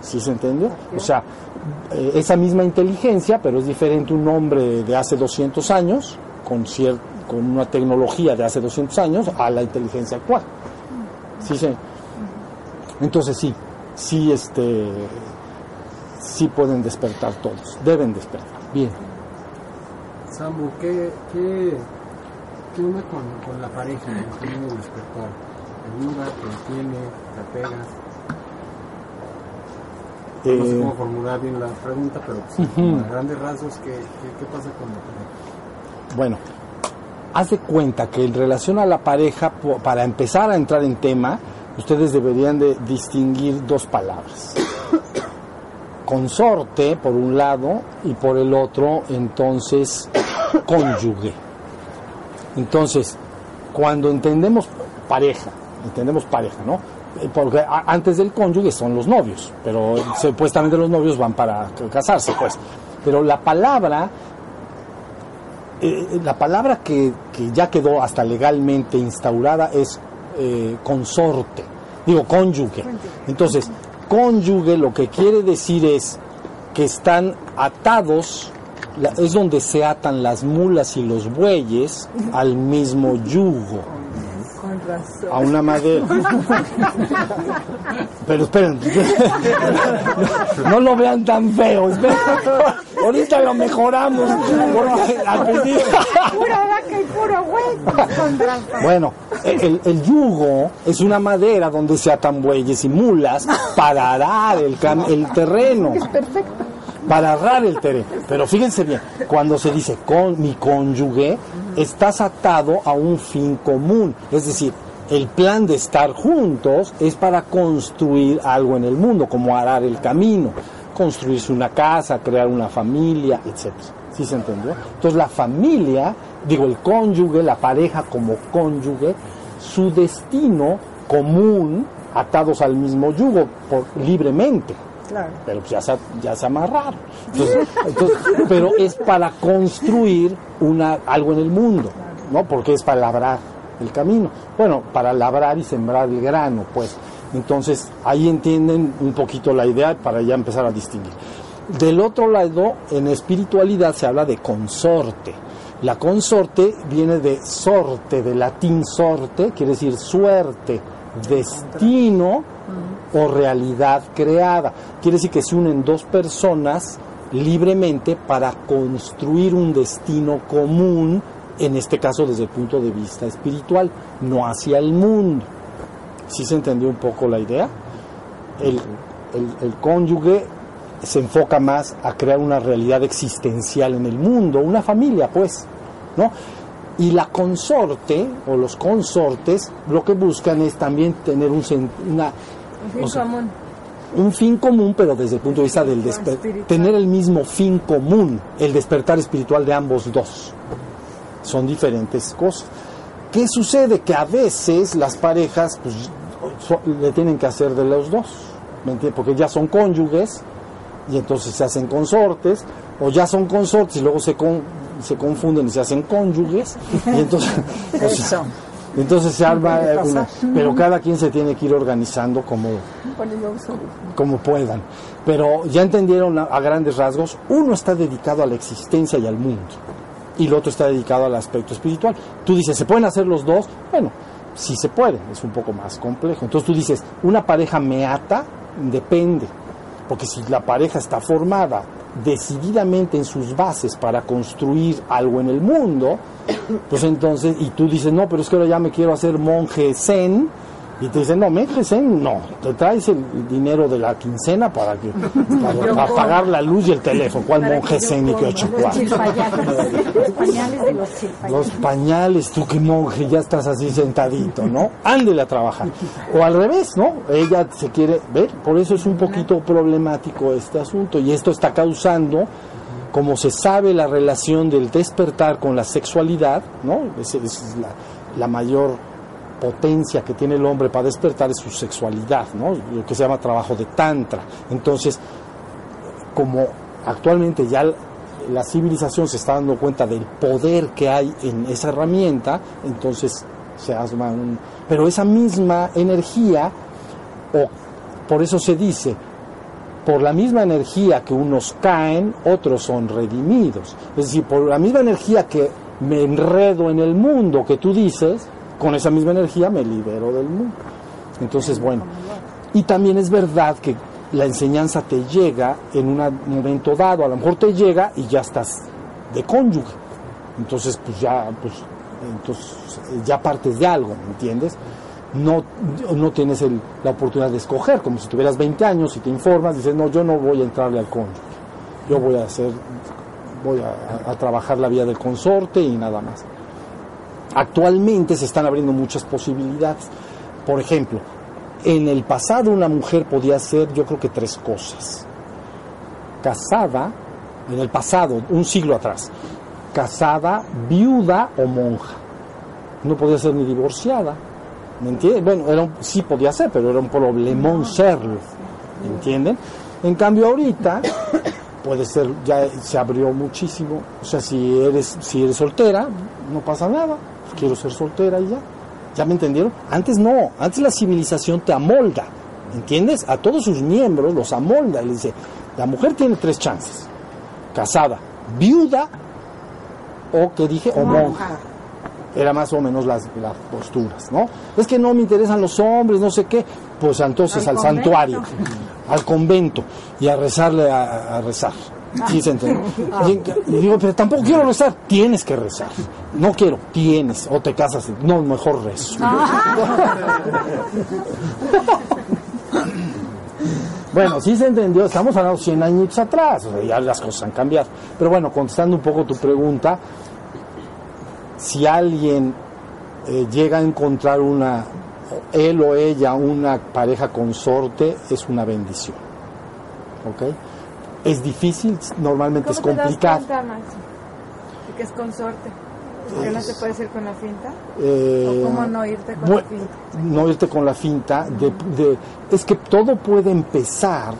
¿Sí se entendió? O sea, eh, esa misma inteligencia, pero es diferente un hombre de hace 200 años con, con una tecnología de hace 200 años a la inteligencia actual. ¿Sí, sí? Entonces sí, sí, este, sí pueden despertar todos, deben despertar. Bien. Samu, ¿qué, qué, qué onda con, la pareja en el despertar? ¿Ayuda, te tiene, te apegas? no sé cómo formular bien la pregunta, pero pues, a grandes rasgos, ¿qué, qué, qué pasa con la pareja? Bueno, haz de cuenta que en relación a la pareja, para empezar a entrar en tema, ustedes deberían de distinguir dos palabras. Consorte, por un lado, y por el otro, entonces, cónyuge. Entonces, cuando entendemos pareja, entendemos pareja, ¿no? Eh, porque antes del cónyuge son los novios, pero supuestamente los novios van para casarse, pues. Pero la palabra eh, la palabra que, ya quedó hasta legalmente instaurada es eh, consorte, digo cónyuge. Entonces, cónyuge lo que quiere decir es que están atados es donde se atan las mulas y los bueyes al mismo yugo, razón. a una madera. Pero esperen, no lo vean tan feo, esperen. ahorita lo mejoramos. porque al principio- Pura vaca y puro güey. Con razón. Bueno, el, el yugo es una madera donde se atan bueyes y mulas para arar el, cam- el terreno. Perfecto. Para arar el terreno. Pero fíjense bien, cuando se dice con mi cónyuge, estás atado a un fin común. Es decir, el plan de estar juntos es para construir algo en el mundo, como arar el camino, construirse una casa, crear una familia, etc. ¿Sí se entendió? Entonces la familia, digo el cónyuge, la pareja como cónyuge, su destino común, atados al mismo yugo, por, libremente Claro. pero pues ya se, ya se amarraron. Entonces, pero es para construir una, algo en el mundo, ¿no? Porque es para labrar el camino. Bueno, para labrar y sembrar el grano, pues. Entonces, ahí entienden un poquito la idea para ya empezar a distinguir. Del otro lado, en espiritualidad se habla de consorte. La consorte viene de sorte, de latín sorte, quiere decir suerte, destino o realidad creada. Quiere decir que se unen dos personas libremente para construir un destino común, en este caso desde el punto de vista espiritual, no hacia el mundo. ¿Sí se entendió un poco la idea? El, el- cónyuge se enfoca más a crear una realidad existencial en el mundo, una familia, pues, ¿no? Y la consorte o los consortes lo que buscan es también tener un, una, Un fin O sea, común. un fin común, pero desde el punto de vista del desper- Espiritual. tener el mismo fin común, el despertar espiritual de ambos dos. Son diferentes cosas. ¿Qué sucede? Que a veces las parejas pues, so- le tienen que hacer de los dos, ¿me entiendes? Porque ya son cónyuges y entonces se hacen consortes, o ya son consortes y luego se, con- se confunden y se hacen cónyuges, y entonces, o sea, entonces se arma una- pero cada quien se tiene que ir organizando como, como puedan. Pero ya entendieron a, a grandes rasgos, uno está dedicado a la existencia y al mundo, y el otro está dedicado al aspecto espiritual. Tú dices, ¿se pueden hacer los dos? Bueno, sí se puede, es un poco más complejo. Entonces tú dices, ¿una pareja me ata? Depende, porque si la pareja está formada decididamente en sus bases para construir algo en el mundo, pues entonces, y tú dices, no, pero es que ahora ya me quiero hacer monje zen, y te dicen, no, monje zen, no, te traes el dinero de la quincena para que para, para pagar la luz y el teléfono, ¿cuál monje qué ocho cuartos? Los pañales de los chilpayales. Los pañales, tú que monje, ya estás así sentadito, ¿no? Ándele a trabajar. O al revés, ¿no? Ella se quiere ver, por eso es un poquito problemático este asunto y esto está causando, como se sabe, la relación del despertar con la sexualidad, ¿no? Es, es la, la mayor potencia que tiene el hombre para despertar es su sexualidad, ¿no? Lo que se llama trabajo de tantra. Entonces, como actualmente ya la civilización se está dando cuenta del poder que hay en esa herramienta, entonces se asma un... Pero esa misma energía, o por eso se dice, por la misma energía que unos caen, otros son redimidos. Es decir, por la misma energía que me enredo en el mundo que tú dices, con esa misma energía me libero del mundo. Entonces, bueno, y también es verdad que la enseñanza te llega en un momento dado, a lo mejor te llega y ya estás de cónyuge. Entonces, pues ya, pues, entonces ya partes de algo, ¿me entiendes? No, no tienes el- la oportunidad de escoger, como si tuvieras 20 años y te informas, dices, no, yo no voy a entrarle al cónyuge, yo voy a hacer, voy a trabajar la vía del consorte y nada más. Actualmente se están abriendo muchas posibilidades. Por ejemplo, en el pasado una mujer podía hacer yo creo que tres cosas. Casada, en el pasado, un siglo atrás, casada, viuda o monja. No podía ser ni divorciada. ¿Me entiendes? Bueno, era un- sí podía ser, pero era un problemón serlo. ¿Me entienden? En cambio ahorita puede ser, ya se abrió muchísimo. O sea, si eres, si eres soltera, no pasa nada. Quiero ser soltera y ya. ¿Ya me entendieron? Antes no, antes la civilización te amolda, ¿entiendes? A todos sus miembros los amolda. Le dice, la mujer tiene tres chances. Casada, viuda o que dije, o monja. Era más o menos las, las posturas, ¿no? Es que no me interesan los hombres, no sé qué. Pues entonces al, Al santuario, al convento y a rezarle a, a rezar. ¿Sí se entiende? Y, y digo, pero tampoco quiero rezar. Tienes que rezar. No quiero, tienes. O te casas. No, mejor rezo. Bueno, sí se entendió, estamos hablando 100 años atrás, o sea, ya las cosas han cambiado. Pero bueno, contestando un poco tu pregunta, si alguien eh, llega a encontrar una, él o ella, una pareja consorte, es una bendición. ¿Ok? Es difícil, normalmente es ¿Cómo te das complicado. cuenta, Maxi, de que es consorte? ¿Que no te puedes ir con la finta? Eh, ¿O cómo no irte con la finta? no irte con la finta de, de- es que todo puede empezar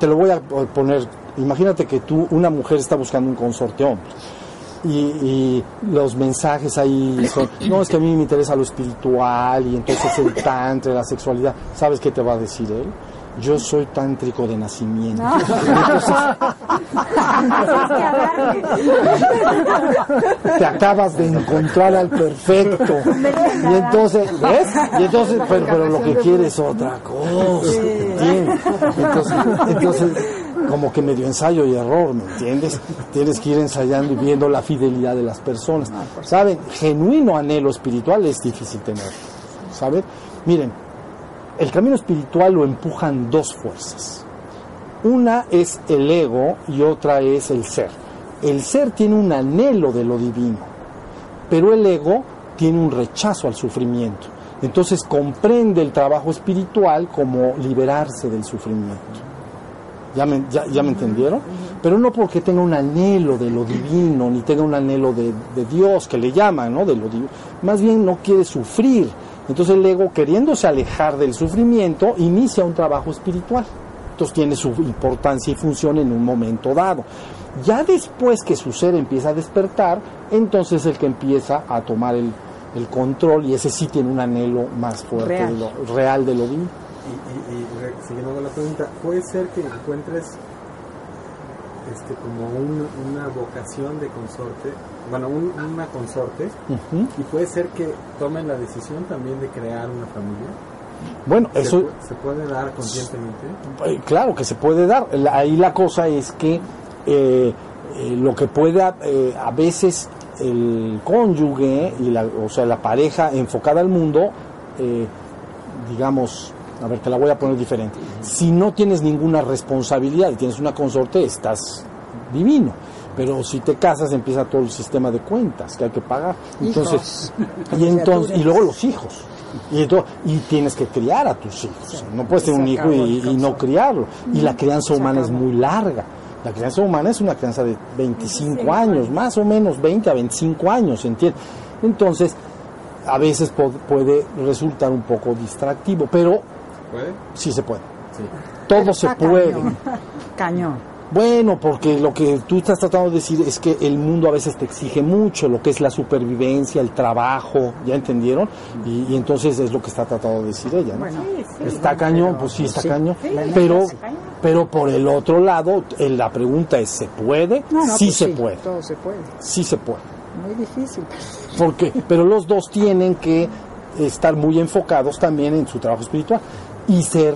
te lo voy a poner imagínate que tú una mujer está buscando un consorte hombre y, y los mensajes ahí son no es que a mí me interesa lo espiritual y entonces el tantra la sexualidad sabes qué te va a decir él yo soy tántrico de nacimiento Entonces, te acabas de encontrar al perfecto. Y entonces, ¿ves? Y entonces, pero, pero lo que quieres es otra cosa. ¿entiendes? Entonces, entonces, como que medio ensayo y error, ¿me entiendes? Tienes que ir ensayando y viendo la fidelidad de las personas. ¿Saben? Genuino anhelo espiritual es difícil tener. ¿Saben? Miren, el camino espiritual lo empujan dos fuerzas. Una es el ego y otra es el ser. El ser tiene un anhelo de lo divino, pero el ego tiene un rechazo al sufrimiento. Entonces comprende el trabajo espiritual como liberarse del sufrimiento. ¿Ya me, ya, ya me entendieron? Pero no porque tenga un anhelo de lo divino, ni tenga un anhelo de, de Dios, que le llaman, ¿no? De lo divino. Más bien no quiere sufrir. Entonces el ego, queriéndose alejar del sufrimiento, inicia un trabajo espiritual. Entonces tiene su importancia y función en un momento dado. Ya después que su ser empieza a despertar, entonces el que empieza a tomar el, el control y ese sí tiene un anhelo más fuerte, Real. De lo, real de lo divino. Y, y, y re- siguiendo con la pregunta, ¿puede ser que encuentres este como un- una vocación de consorte, bueno, un- una consorte, y puede ser que tomen la decisión también de crear una familia? Bueno, ¿Se eso... ¿Se, puede dar conscientemente? Eh, Claro que se puede dar. Ahí la cosa es que eh, eh, lo que pueda eh, a veces el cónyuge y la, o sea la pareja enfocada al mundo, eh, digamos, a ver, te la voy a poner diferente. Si no tienes ninguna responsabilidad y tienes una consorte, estás divino. Pero si te casas empieza todo el sistema de cuentas que hay que pagar. Entonces, y entonces y luego los hijos. Y, ento- y tienes que criar a tus hijos. No puedes tener un hijo y, y no criarlo. Y la crianza humana es muy larga. La crianza humana es una crianza de 25 años, más o menos 20 a 25 años, ¿entiendes? Entonces, a veces puede resultar un poco distractivo, pero ¿Puede? sí se puede. Sí. Todo se puede. Cañón. Cañón. Bueno, porque lo que tú estás tratando de decir es que el mundo a veces te exige mucho, lo que es la supervivencia, el trabajo, ¿ya entendieron? Y, y entonces es lo que está tratando de decir ella, ¿no? Bueno, está cañón, pues sí está sí. cañón, Sí, pero, pero por el otro lado, la pregunta es, ¿se puede? No, no, sí pues se puede, Todo se puede. sí se puede. Muy difícil. ¿Por qué? Pero los dos tienen que estar muy enfocados también en su trabajo espiritual y ser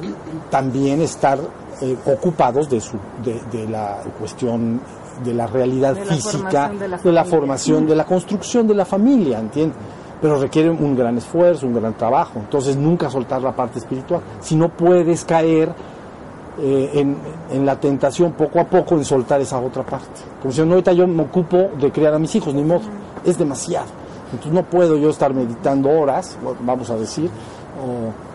también estar eh, ocupados de su de, de la cuestión de la realidad De la física, de la de la familia. formación, de la construcción de la familia, ¿entiendes? Pero requiere un gran esfuerzo, un gran trabajo. Entonces nunca soltar la parte espiritual. Si no puedes caer eh, en, en la tentación poco a poco en soltar esa otra parte. Como si no, ahorita yo me ocupo de criar a mis hijos, ni modo, es demasiado. Entonces no puedo yo estar meditando horas, vamos a decir,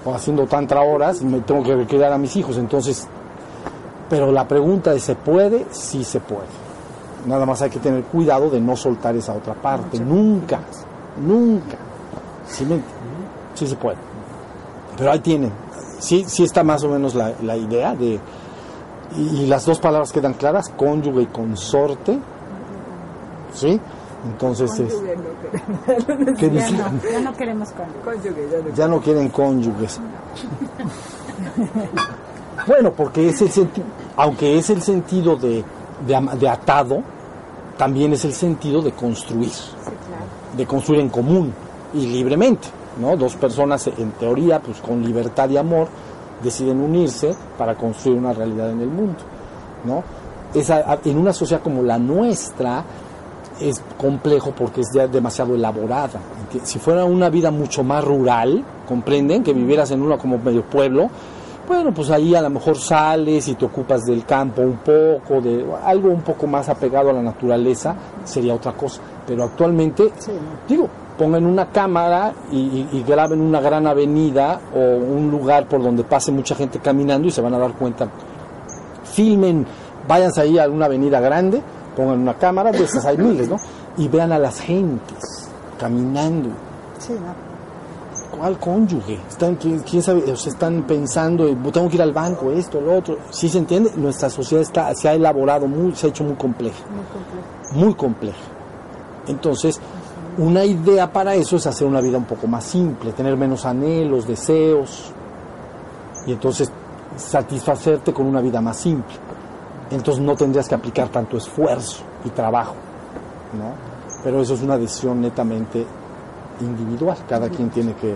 o, o haciendo tantas horas, y me tengo que criar a mis hijos. Entonces, pero la pregunta es, ¿se puede? Sí se puede. Nada más hay que tener cuidado de no soltar esa otra parte. Nunca, nunca. ¿Sí, me sí se puede. Pero ahí tienen. Sí, sí está más o menos la, la idea de... Y, y las dos palabras quedan claras, cónyuge y consorte. ¿Sí? Entonces, es, ¿qué Ya no, ya no queremos con. ya no quieren cónyuges. Bueno, porque es el sentido, aunque es el sentido de, de, atado, también es el sentido de construir, Sí, claro. de construir en común y libremente, ¿no? Dos personas en teoría, pues con libertad y amor, deciden unirse para construir una realidad en el mundo, ¿no? Esa, en una sociedad como la nuestra es complejo porque es ya demasiado elaborada. Si fuera una vida mucho más rural, comprenden, que vivieras en una como medio pueblo, bueno, pues ahí a lo mejor sales y te ocupas del campo un poco, de algo un poco más apegado a la naturaleza, sería otra cosa. Pero actualmente, digo, pongan una cámara y, y- y graben una gran avenida o un lugar por donde pase mucha gente caminando y se van a dar cuenta. Filmen, váyanse ahí a una avenida grande, pongan una cámara, de esas hay miles, ¿no? Y vean a las gentes caminando. Sí, ¿no? ¿Cuál cónyuge? Están, ¿quién, quién sabe? O sea, están pensando, tengo que ir al banco, esto, lo otro. ¿Sí se entiende? Nuestra sociedad está, se ha elaborado, muy, se ha hecho muy compleja Muy complejo. muy compleja. Entonces, una idea para eso es hacer una vida un poco más simple, tener menos anhelos, deseos, y entonces satisfacerte con una vida más simple. Entonces no tendrías que aplicar tanto esfuerzo y trabajo, ¿no? Pero eso es una decisión netamente individual. Cada quien tiene que,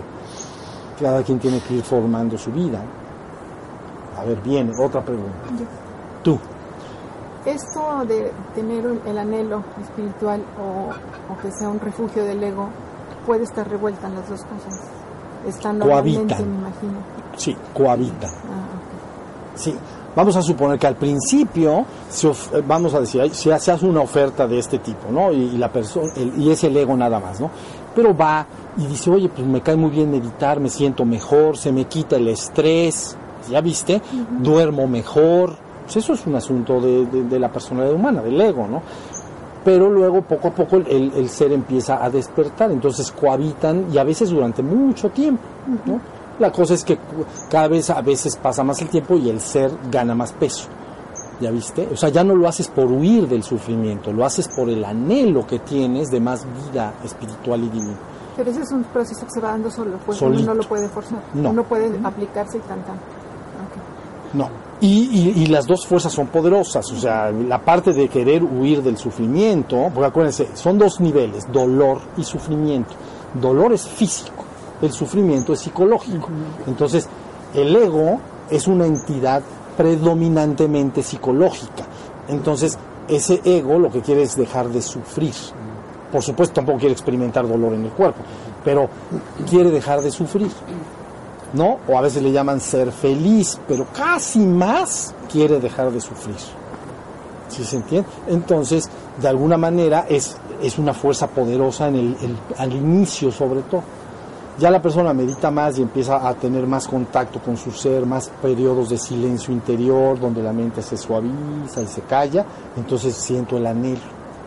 cada quien tiene que ir formando su vida. A ver, viene otra pregunta. Tú. Esto de tener el anhelo espiritual o, o que sea un refugio del ego puede estar revuelta en las dos cosas. Están Cohabitan. me imagino. Sí, cohabitan. Ah, Sí, vamos a suponer que al principio, se eh, vamos a decir, se hace una oferta de este tipo, ¿no? Y, y la persona, y es el ego nada más, ¿no? Pero va y dice, oye, pues me cae muy bien meditar, me siento mejor, se me quita el estrés, ¿ya viste? Duermo mejor. Pues eso es un asunto de, de- de la personalidad humana, del ego, ¿no? pero luego poco a poco el, el ser empieza a despertar, entonces cohabitan y a veces durante mucho tiempo, ¿no? La cosa es que cada vez a veces pasa más el tiempo y el ser gana más peso. ¿Ya viste? O sea, ya no lo haces por huir del sufrimiento, lo haces por el anhelo que tienes de más vida espiritual y divina. Pero ese es un proceso que se va dando solo, pues Solito. uno no lo puede forzar. No. Uno puede aplicarse y tan. No. Y, y- y las dos fuerzas son poderosas, o sea, la parte de querer huir del sufrimiento, porque acuérdense, son dos niveles, dolor y sufrimiento. Dolor es físico, el sufrimiento es psicológico. Entonces, el ego es una entidad predominantemente psicológica. Entonces, ese ego lo que quiere es dejar de sufrir. Por supuesto, tampoco quiere experimentar dolor en el cuerpo, pero quiere dejar de sufrir. ¿no? O a veces le llaman ser feliz, pero casi más quiere dejar de sufrir. ¿Sí se entiende? Entonces, de alguna manera es, es una fuerza poderosa en el, el- al inicio sobre todo. Ya la persona medita más y empieza a tener más contacto con su ser, más periodos de silencio interior, donde la mente se suaviza y se calla, entonces siento el anhelo,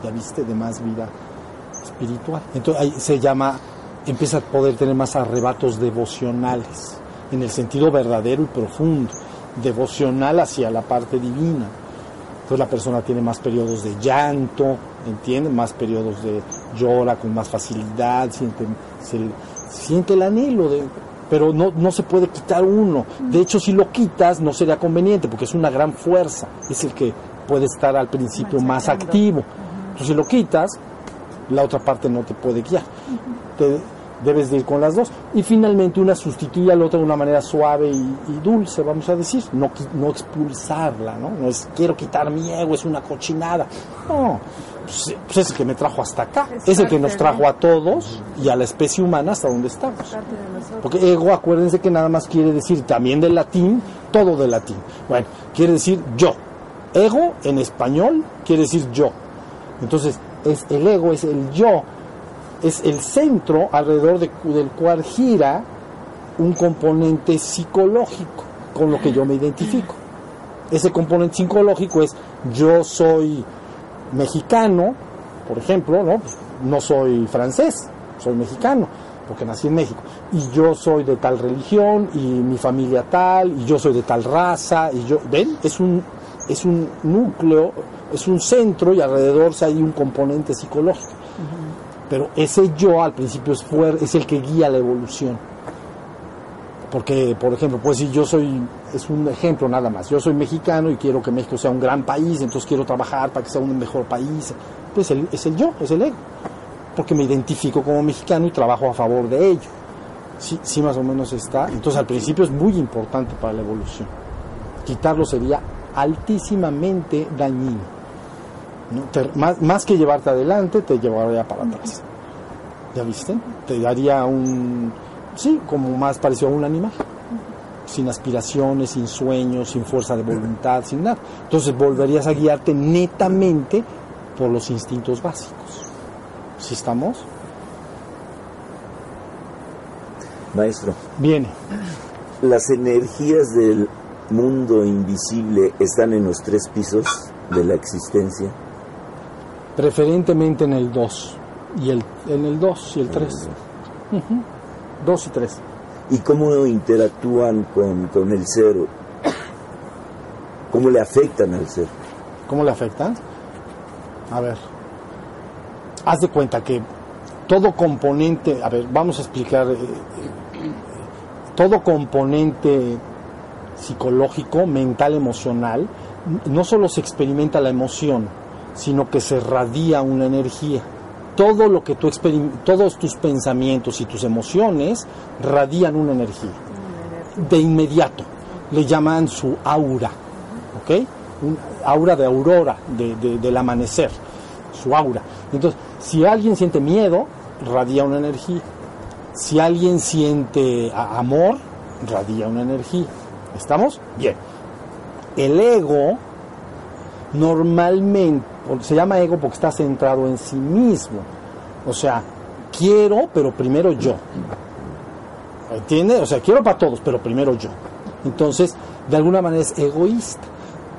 ya viste, de más vida espiritual. Entonces ahí se llama, empieza a poder tener más arrebatos devocionales, en el sentido verdadero y profundo, devocional hacia la parte divina. Entonces la persona tiene más periodos de llanto, ¿entiende? Más periodos de llora con más facilidad, siente, se- siente el anhelo de pero no, no se puede quitar uno. De hecho, si lo quitas, no sería conveniente, porque es una gran fuerza. Es el que puede estar al principio más activo. Entonces, si lo quitas, la otra parte no te puede guiar. Te- debes de ir con las dos. Y finalmente una sustituye a la otra de una manera suave y, y dulce, vamos a decir. No, no expulsarla, ¿no? No es quiero quitar mi ego, es una cochinada. No, pues, pues es el que me trajo hasta acá. Es Es el que nos trajo a todos y a la especie humana hasta donde estamos. Porque ego, acuérdense que nada más quiere decir también del latín, todo del latín. Bueno, quiere decir yo. Ego en español quiere decir yo. Entonces, es el ego es el yo, es el centro alrededor de- del cual gira un componente psicológico con lo que yo me identifico. Ese componente psicológico es yo soy mexicano, por ejemplo, ¿no? Pues, no soy francés, soy mexicano, porque nací en México. Y yo soy de tal religión, y mi familia tal, y yo soy de tal raza, y yo, ¿ven? Es un, es un núcleo, es un centro y alrededor hay un componente psicológico. Pero ese yo al principio es, es el que guía la evolución. Porque, por ejemplo, pues si yo soy, es un ejemplo nada más, yo soy mexicano y quiero que México sea un gran país, entonces quiero trabajar para que sea un mejor país. pues es el yo, es el ego. Porque me identifico como mexicano y trabajo a favor de ello. Sí, sí más o menos está. Entonces al principio es muy importante para la evolución. Quitarlo sería altísimamente dañino. más, más que llevarte adelante, te llevaría para atrás. ¿Ya viste? Te daría un... Sí, como más parecido a un animal. Sin aspiraciones, sin sueños, sin fuerza de voluntad, sin nada. Entonces volverías a guiarte netamente por los instintos básicos. ¿Sí estamos? Maestro, Viene. las energías del mundo invisible están en los tres pisos de la existencia. Preferentemente en el 2. Y el, en el 2 y el 3. 2 y 3. ¿Y cómo interactúan con, con el ser? ¿Cómo le afectan al ser? ¿Cómo le afectan? A ver. Haz de cuenta que todo componente, a ver, vamos a explicar, eh, eh, todo componente psicológico, mental, emocional, no solo se experimenta la emoción, sino que se radia una energía. Todo lo que tú todos tus pensamientos y tus emociones radian una energía. De inmediato. Le llaman su aura. ¿Ok? Aura de aurora, de- de- del amanecer. Su aura. Entonces, si alguien siente miedo, radia una energía. Si alguien siente amor, radia una energía. ¿Estamos? Bien. El ego normalmente, se llama ego porque está centrado en sí mismo. O sea, quiero, pero primero yo. ¿Entiendes? O sea, quiero para todos, pero primero yo. Entonces, de alguna manera es egoísta.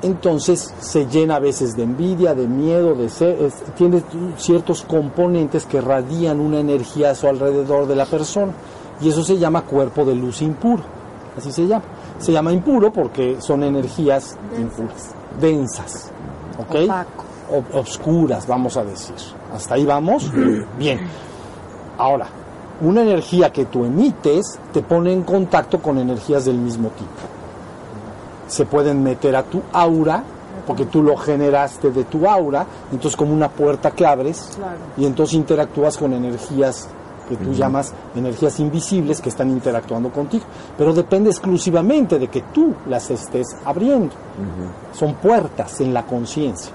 Entonces se llena a veces de envidia, de miedo, de ser, es- tiene ciertos componentes que radian una energía a su alrededor de la persona. Y eso se llama cuerpo de luz impuro. Así se llama. Se llama impuro porque son energías impuras, densas. ¿Ok? Opaco. Obscuras, vamos a decir. ¿Hasta ahí vamos? Bien. Ahora, una energía que tú emites te pone en contacto con energías del mismo tipo. Se pueden meter a tu aura, porque tú lo generaste de tu aura, entonces como una puerta que abres, Claro. y entonces interactúas con energías que tú llamas energías invisibles que están interactuando contigo, pero depende exclusivamente de que tú las estés abriendo. Son puertas en la conciencia.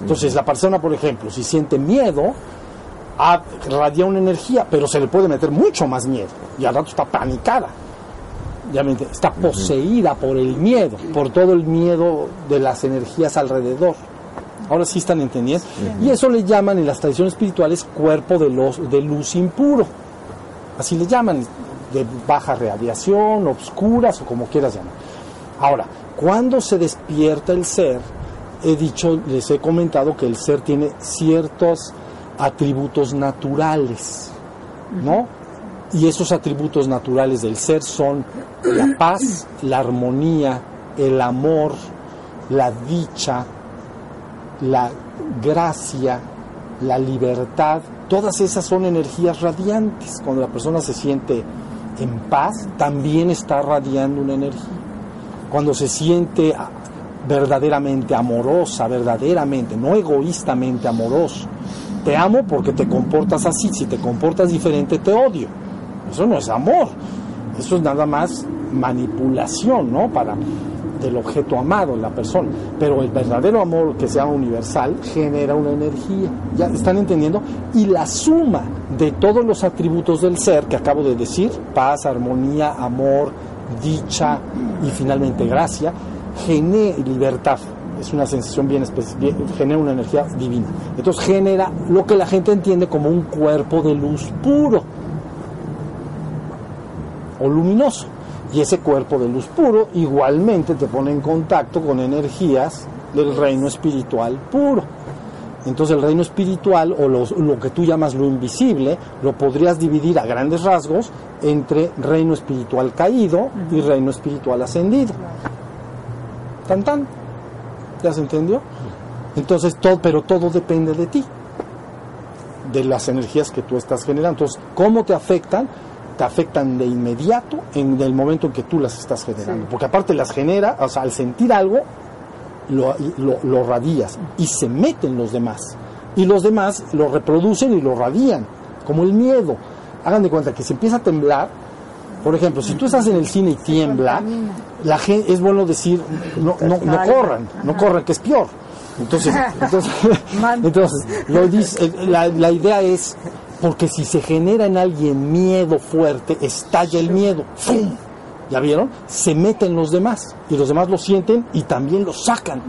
Entonces la persona, por ejemplo, si siente miedo, radia una energía, pero se le puede meter mucho más miedo y al rato está panicada. Ya me está poseída por el miedo, por todo el miedo de las energías alrededor. Ahora sí están entendiendo. Y eso le llaman en las tradiciones espirituales cuerpo de, los, de luz impuro. Así le llaman, de baja radiación, obscuras o como quieras llamar. Ahora, cuando se despierta el ser, he dicho, les he comentado que el ser tiene ciertos atributos naturales, ¿no? Y esos atributos naturales del ser son la paz, la armonía, el amor, la dicha, la gracia, la libertad, todas esas son energías radiantes. Cuando la persona se siente en paz, también está radiando una energía. Cuando se siente verdaderamente amorosa, verdaderamente, no egoístamente amoroso. Te amo porque te comportas así, si te comportas diferente te odio. Eso no es amor, eso es nada más manipulación, ¿no? Para del objeto amado, la persona. Pero el verdadero amor que sea universal genera una energía. ¿Ya están entendiendo? Y la suma de todos los atributos del ser que acabo de decir, paz, armonía, amor, dicha y finalmente gracia, genera libertad. Es una sensación bien específica, genera una energía divina. Entonces genera lo que la gente entiende como un cuerpo de luz puro o luminoso. Y ese cuerpo de luz puro igualmente te pone en contacto con energías del reino espiritual puro. Entonces el reino espiritual o lo que tú llamas lo invisible lo podrías dividir a grandes rasgos entre reino espiritual caído y reino espiritual ascendido. Tan tan. ¿Ya se entendió? Entonces todo, pero todo depende de ti, de las energías que tú estás generando. Entonces, ¿cómo te afectan? Te afectan de inmediato en el momento en que tú las estás generando. Porque aparte las genera, o sea, al sentir algo, lo, lo, lo radias y se meten los demás. Y los demás lo reproducen y lo radian, como el miedo. Hagan de cuenta que se empieza a temblar. Por ejemplo, si tú estás en el cine y tiembla, la gente, es bueno decir, no, no, no corran, no corran, que es peor. Entonces, entonces, entonces lo dice- la, la idea es, porque si se genera en alguien miedo fuerte, estalla el miedo. ¡Fum! ¿Ya vieron? Se mete en los demás y los demás lo sienten y también lo sacan.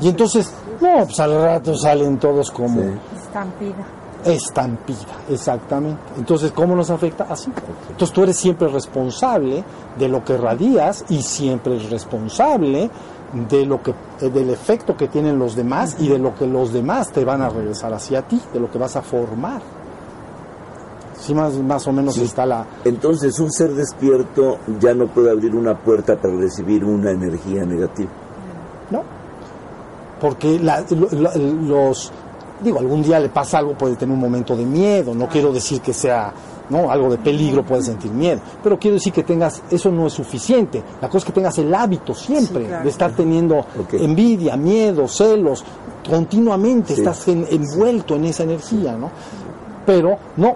Y entonces, no, pues al rato salen todos como Sí. Estampida. Estampida, exactamente. Entonces, ¿cómo nos afecta? Así. Entonces tú eres siempre responsable de lo que radias y siempre es responsable de lo que eh, del efecto que tienen los demás y de lo que los demás te van a regresar hacia ti, de lo que vas a formar. Sí, más, más o menos Sí. está la... Entonces, un ser despierto ya no puede abrir una puerta para recibir una energía negativa. ¿no? Porque la- lo- lo- los, digo, algún día le pasa algo, puede tener un momento de miedo, no quiero decir que sea, ¿no? Algo de peligro, puede sentir miedo, pero quiero decir que tengas, eso no es suficiente, la cosa es que tengas el hábito siempre Sí, claro. de estar teniendo envidia, miedo, celos, continuamente Sí. estás en- envuelto en esa energía, ¿no? Pero no,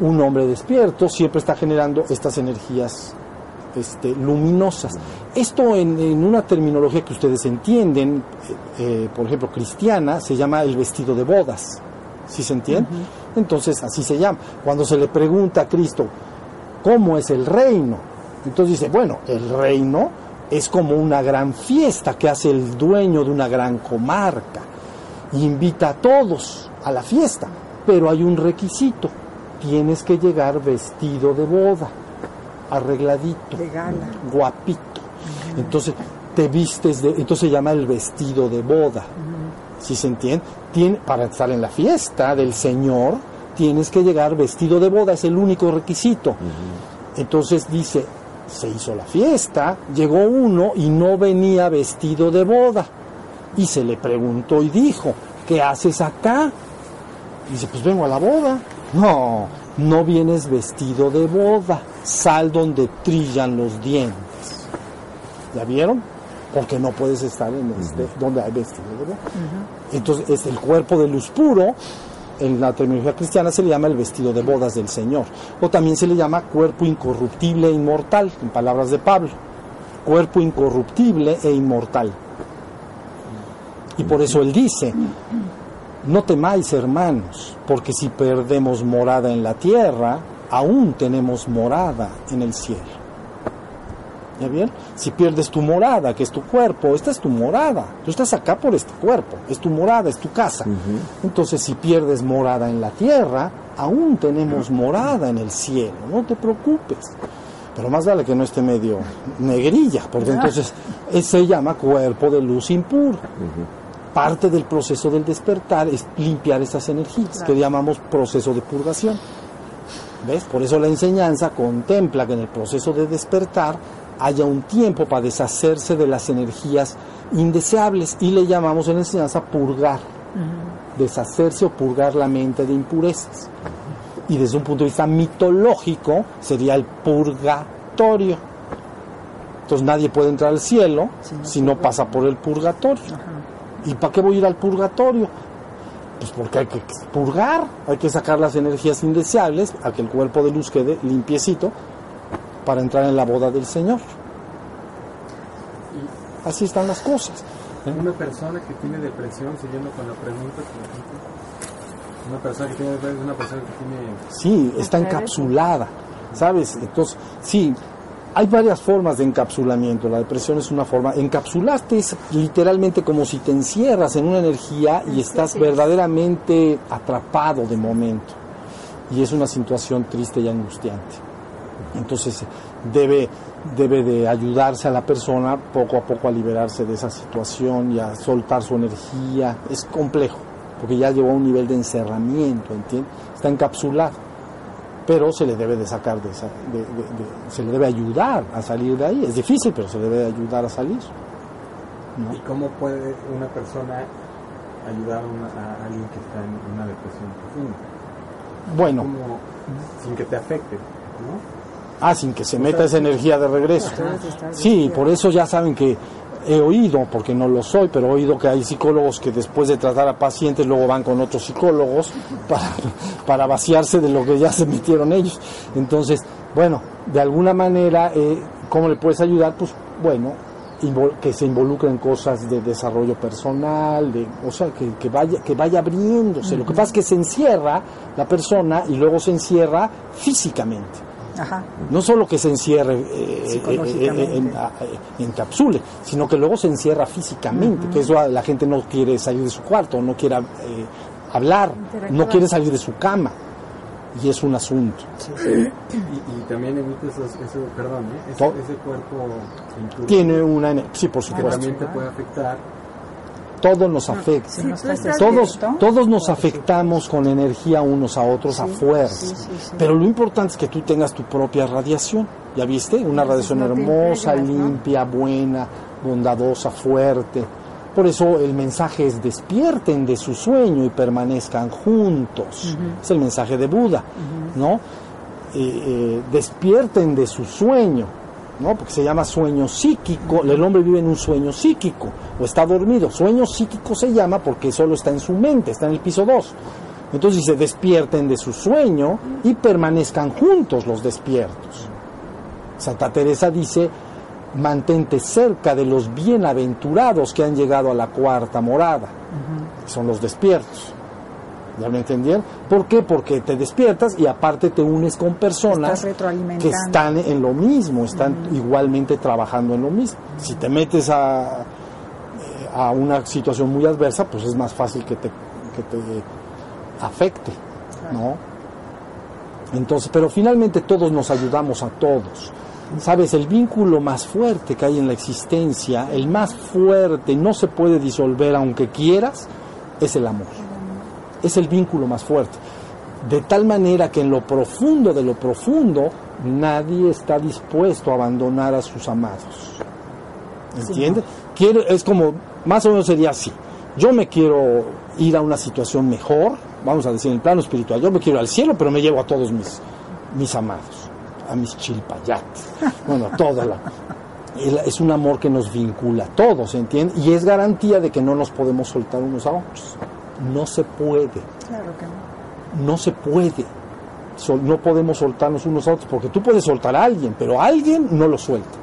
un hombre despierto siempre está generando estas energías este, luminosas. Esto en, en una terminología que ustedes entienden, eh, eh, por ejemplo, cristiana, se llama el vestido de bodas. ¿Sí se entiende? Entonces, así se llama. Cuando se le pregunta a Cristo, ¿cómo es el reino? Entonces dice, bueno, el reino es como una gran fiesta que hace el dueño de una gran comarca. Invita a todos a la fiesta, pero hay un requisito. Tienes que llegar vestido de boda, arregladito De gala. guapito. Entonces te vistes de, entonces se llama el vestido de boda. ¿Sí se entiende? Tiene, para estar en la fiesta del Señor, tienes que llegar vestido de boda, es el único requisito. Entonces dice, se hizo la fiesta, llegó uno y no venía vestido de boda. Y se le preguntó y dijo, ¿qué haces acá? Y dice, pues vengo a la boda. No, no vienes vestido de boda. Sal donde trillan los dientes. ¿Ya vieron? Porque no puedes estar en este, donde hay vestido de boda. Entonces, es el cuerpo de luz puro, en la terminología cristiana se le llama el vestido de bodas del Señor. O también se le llama cuerpo incorruptible e inmortal, en palabras de Pablo. Cuerpo incorruptible e inmortal. Y por eso él dice, no temáis hermanos, porque si perdemos morada en la tierra, aún tenemos morada en el cielo. ¿Ya bien? Si pierdes tu morada, que es tu cuerpo, esta es tu morada. Tú estás acá por este cuerpo, es tu morada, es tu casa. Entonces, si pierdes morada en la tierra, aún tenemos morada en el cielo. No te preocupes. Pero más vale que no esté medio negrilla, porque entonces eh, se llama cuerpo de luz impuro. Parte del proceso del despertar es limpiar esas energías, que llamamos proceso de purgación. ¿Ves? Por eso la enseñanza contempla que en el proceso de despertar haya un tiempo para deshacerse de las energías indeseables y le llamamos en la enseñanza purgar. Deshacerse o purgar la mente de impurezas. Y desde un punto de vista mitológico sería el purgatorio. Entonces nadie puede entrar al cielo si no pasa por el purgatorio. ¿Y para qué voy a ir al purgatorio? Pues porque hay que purgar, hay que sacar las energías indeseables, a que el cuerpo de luz quede limpiecito para entrar en la boda del Señor. Así están las cosas. Una persona que tiene depresión, siguiendo con la pregunta, una persona que tiene depresión es una persona que tiene Sí, está encapsulada, ¿sabes? Entonces, sí, hay varias formas de encapsulamiento. La depresión es una forma. Encapsularte es literalmente como si te encierras en una energía y estás verdaderamente atrapado de momento. Y es una situación triste y angustiante. Entonces, debe, debe de ayudarse a la persona poco a poco a liberarse de esa situación y a soltar su energía. Es complejo, porque ya llegó a un nivel de encerramiento, ¿entiendes? Está encapsulado pero se le debe de sacar de esa, de- de- de- se le debe ayudar a salir de ahí. Es difícil, pero se le debe ayudar a salir. ¿Y cómo puede una persona ayudar a, una- a alguien que está en una depresión profunda? Bueno, ¿Cómo, sin que te afecte, ¿no? ah, sin que se meta esa energía de regreso. Sí, por eso ya saben que he oído, porque no lo soy, pero he oído que hay psicólogos que después de tratar a pacientes luego van con otros psicólogos para, para vaciarse de lo que ya se metieron ellos. Entonces, bueno, de alguna manera, eh, ¿cómo le puedes ayudar? Pues bueno, que se involucre en cosas de desarrollo personal, de, o sea, que, que vaya, que vaya abriéndose. Lo que pasa es que se encierra la persona y luego se encierra físicamente. Ajá. No solo que se encierre, eh, eh, Psicológicamente. eh, en- a- eh, encapsule, sino que luego se encierra físicamente, que eso la gente no quiere salir de su cuarto, no quiere eh, hablar, no quiere salir de su cama. Y es un asunto. Y, y también emite esos, eso, perdón, ¿eh? ese, cuerpo Tiene una... Sí, por supuesto. también te puede afectar. Todo nos afecta. Si no Todos, todos nos afectamos con energía unos a otros a fuerza. sí, sí, sí. Pero lo importante es que tú tengas tu propia radiación. ¿Ya viste? Una radiación no te hermosa, limpia, buena, bondadosa, fuerte. Por eso el mensaje es despierten de su sueño y permanezcan juntos. Es el mensaje de Buda, ¿no? Eh, eh, despierten de su sueño, ¿no? Porque se llama sueño psíquico. El hombre vive en un sueño psíquico o está dormido. Sueño psíquico se llama porque solo está en su mente, está en el piso 2. Entonces dice, despierten de su sueño y permanezcan juntos los despiertos. Santa Teresa dice, mantente cerca de los bienaventurados que han llegado a la cuarta morada. Son los despiertos. ¿Ya me entendieron? ¿Por qué? Porque te despiertas y aparte te unes con personas que están en lo mismo, están igualmente trabajando en lo mismo. Si te metes a, eh, a una situación muy adversa, pues es más fácil que te, que te afecte, ¿no? Entonces, pero finalmente todos nos ayudamos a todos. Sabes, el vínculo más fuerte que hay en la existencia, el más fuerte, no se puede disolver aunque quieras, es el amor. Es el vínculo más fuerte. De tal manera que en lo profundo de lo profundo, nadie está dispuesto a abandonar a sus amados. ¿Entiendes? Quiero, es como, más o menos sería así. Yo me quiero ir a una situación mejor, vamos a decir, en el plano espiritual. Yo me quiero ir al cielo, pero me llevo a todos mis, mis amados, a mis chilpayates. Bueno, a toda la. Es un amor que nos vincula a todos, ¿entiendes? Y es garantía de que no nos podemos soltar unos a otros. No se puede Claro que no. no se puede. No podemos soltarnos unos a otros, porque tú puedes soltar a alguien, pero alguien no lo suelta.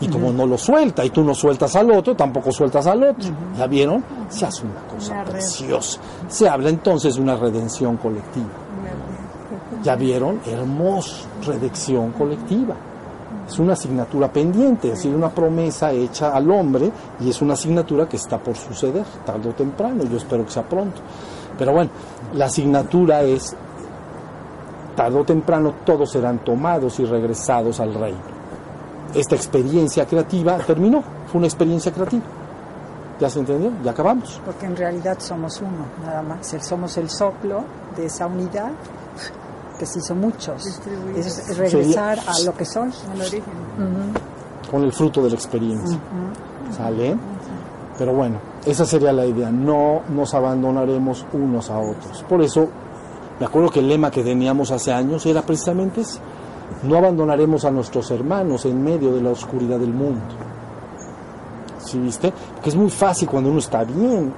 Y como no lo suelta y tú no sueltas al otro, tampoco sueltas al otro. ¿Ya vieron? Se hace una cosa Una preciosa. Se habla entonces de una redención colectiva. ¿Ya vieron? Hermoso, redención colectiva. Es una asignatura pendiente, es decir, una promesa hecha al hombre y es una asignatura que está por suceder, tarde o temprano, yo espero que sea pronto. Pero bueno, la asignatura es, tarde o temprano todos serán tomados y regresados al reino. Esta experiencia creativa terminó, fue una experiencia creativa. ¿Ya se entendió? Ya acabamos. Porque en realidad somos uno, nada más. Somos el soplo de esa unidad que se hizo muchos. Es regresar a lo que soy. El origen. con el fruto de la experiencia. ¿Sale? Pero bueno, esa sería la idea. No nos abandonaremos unos a otros. Por eso, me acuerdo que el lema que teníamos hace años era precisamente ese. No abandonaremos a nuestros hermanos en medio de la oscuridad del mundo. ¿Sí viste? Porque es muy fácil cuando uno está bien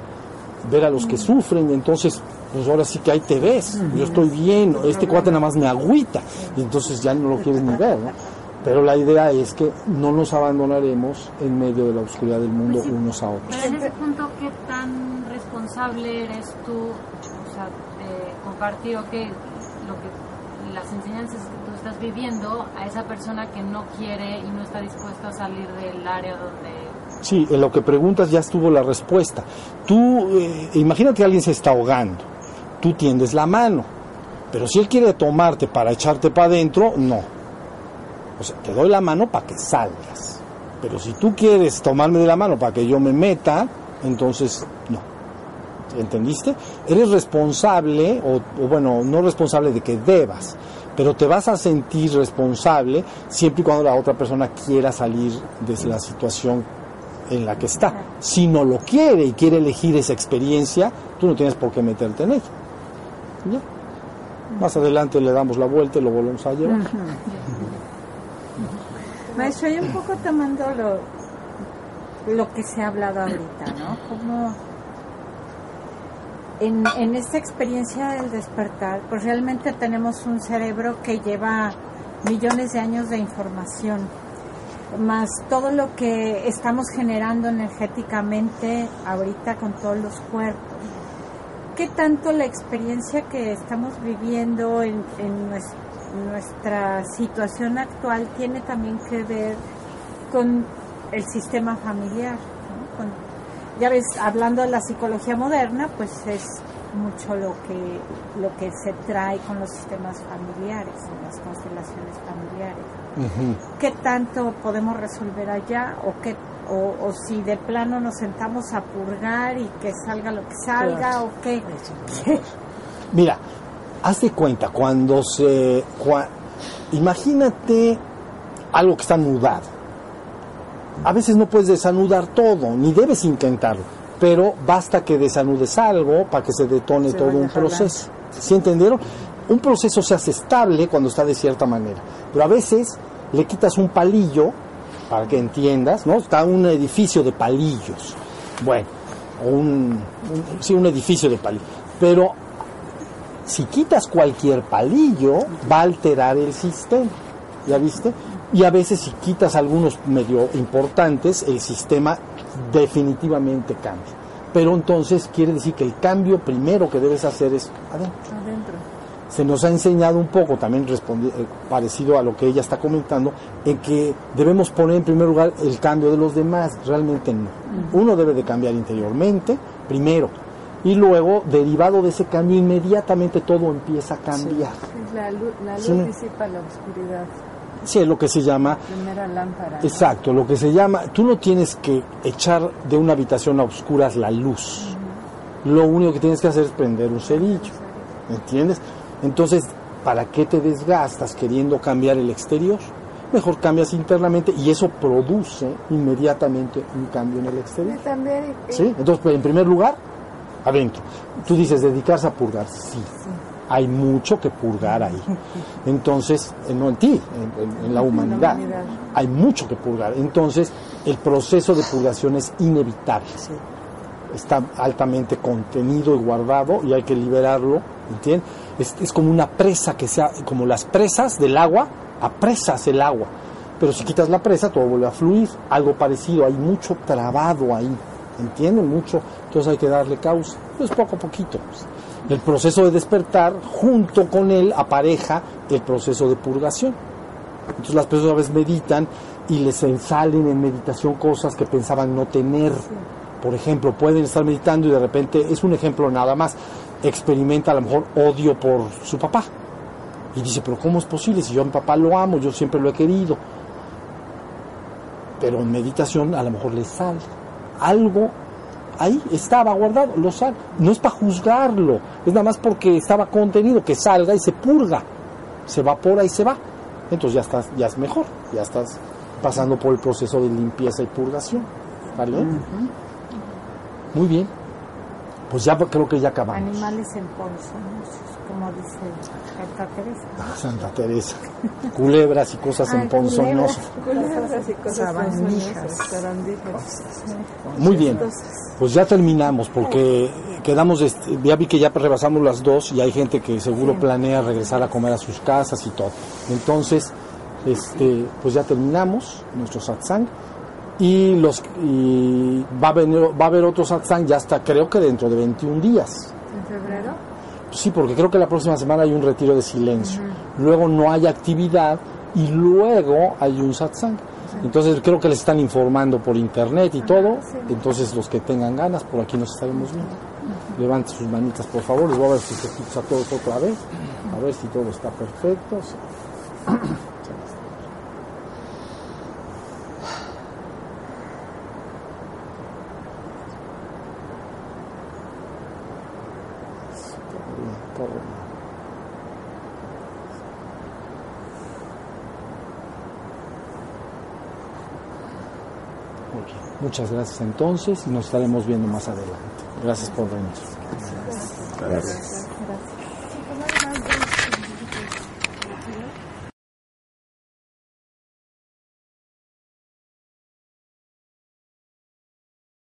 ver a los que sufren y entonces pues ahora sí que ahí te ves, yo estoy bien, este cuate nada más me agüita y entonces ya no lo quieres ni ver, ¿no? Pero la idea es que no nos abandonaremos en medio de la oscuridad del mundo unos a otros. Pero en ese punto, ¿qué tan responsable eres tú, o sea, de compartir lo que, las enseñanzas que tú estás viviendo a esa persona que no quiere y no está dispuesta a salir del área donde... Sí, en lo que preguntas ya estuvo la respuesta. Tú, eh, imagínate que alguien se está ahogando, tú tiendes la mano, pero si él quiere tomarte para echarte para adentro, no. O sea, te doy la mano para que salgas. Pero si tú quieres tomarme de la mano para que yo me meta, entonces no. ¿Entendiste? Eres responsable, o, o bueno, no responsable de que debas, pero te vas a sentir responsable siempre y cuando la otra persona quiera salir de la situación en la que está. Si no lo quiere y quiere elegir esa experiencia, tú no tienes por qué meterte en ella. Ya. Más adelante le damos la vuelta y lo volvemos a llevar. Maestro, y un poco tomando lo, lo que se ha hablado ahorita, ¿no? Como en, en esta experiencia del despertar, pues realmente tenemos un cerebro que lleva millones de años de información, más todo lo que estamos generando energéticamente ahorita con todos los cuerpos. ¿Qué tanto la experiencia que estamos viviendo en, en nuestra situación actual tiene también que ver con el sistema familiar? ¿no? Con, ya ves, hablando de la psicología moderna, pues es mucho lo que lo que se trae con los sistemas familiares, las constelaciones familiares. ¿Qué tanto podemos resolver allá o qué o, o si de plano nos sentamos a purgar y que salga lo que salga o qué? Mira, haz de cuenta, cuando se... cua- imagínate algo que está anudado. A veces no puedes desanudar todo, ni debes intentarlo, pero basta que desanudes algo para que se detone Se todo un proceso. ¿Sí entendieron? Un proceso se hace estable cuando está de cierta manera, pero a veces le quitas un palillo, para que entiendas, ¿no? Está un edificio de palillos. Bueno, un- sí, un edificio de palillos. Pero si quitas cualquier palillo, va a alterar el sistema. ¿Ya viste? Y a veces si quitas algunos medio importantes, el sistema definitivamente cambia. Pero entonces quiere decir que el cambio primero que debes hacer es adentro. Se nos ha enseñado un poco, también respondi- eh, parecido a lo que ella está comentando, en que debemos poner en primer lugar el cambio de los demás. Realmente no. Uno debe de cambiar interiormente, primero. Y luego, derivado de ese cambio, inmediatamente todo empieza a cambiar. Es la luz, la luz Sí. disipa la oscuridad. Sí, es lo que se llama Primera lámpara. ¿no? Exacto, lo que se llama, tú no tienes que echar de una habitación a oscuras la luz. Lo único que tienes que hacer es prender un cerillo. ¿Me entiendes? Entonces, ¿para qué te desgastas queriendo cambiar el exterior? Mejor cambias internamente y eso produce inmediatamente un cambio en el exterior. también ¿Sí? Entonces, en primer lugar, adentro. Tú dices dedicarse a purgar. Sí. Hay mucho que purgar ahí. Entonces, eh, no en ti, en, en- en la humanidad. Hay mucho que purgar. Entonces, el proceso de purgación es inevitable. Está altamente contenido y guardado y hay que liberarlo. ¿Entiendes? Es, es como una presa que sea, como las presas del agua, apresas el agua. Pero si quitas la presa, todo vuelve a fluir. Algo parecido, hay mucho trabado ahí. ¿Entienden? Mucho. Entonces hay que darle causa. Pues poco a poquito. pues. El proceso de despertar, junto con él, apareja el proceso de purgación. Entonces las personas a veces meditan y les salen en meditación cosas que pensaban no tener. Por ejemplo, pueden estar meditando y de repente, es un ejemplo nada más, experimenta a lo mejor odio por su papá. Y dice, pero ¿cómo es posible? Si yo a mi papá lo amo, yo siempre lo he querido. Pero en meditación a lo mejor le sale. Algo ahí estaba guardado, lo sale. No es para juzgarlo, es nada más porque estaba contenido, que salga y se purga, se evapora y se va. Entonces ya estás, ya es mejor, ya estás pasando por el proceso de limpieza y purgación. ¿Vale? Muy bien. Pues ya creo que ya acabamos. Animales en ¿no? como dice Santa Teresa. Ah, Santa Teresa. Culebras y cosas Ay, emponzoñosas. Culebras y cosas Sabandijas. ponzoñosas, sabandijas. Muy bien. Pues ya terminamos porque quedamos, este, ya vi que ya rebasamos las dos y hay gente que seguro planea regresar a comer a sus casas y todo. Entonces, este, pues ya terminamos nuestro satsang y los y va a venir, va a haber otro satsang ya hasta creo que dentro de 21 días. ¿En febrero? Sí, porque creo que la próxima semana hay un retiro de silencio. Luego no hay actividad y luego hay un satsang. Entonces creo que les están informando por internet y todo. Entonces los que tengan ganas, por aquí nos estaremos viendo. Levanten sus manitas, por favor. Les voy a ver sus ojitos a todos otra vez. A ver si todo está perfecto. Sí. Todo bien. Muy bien. Muchas gracias entonces y nos estaremos viendo más adelante. Gracias por venir. Gracias.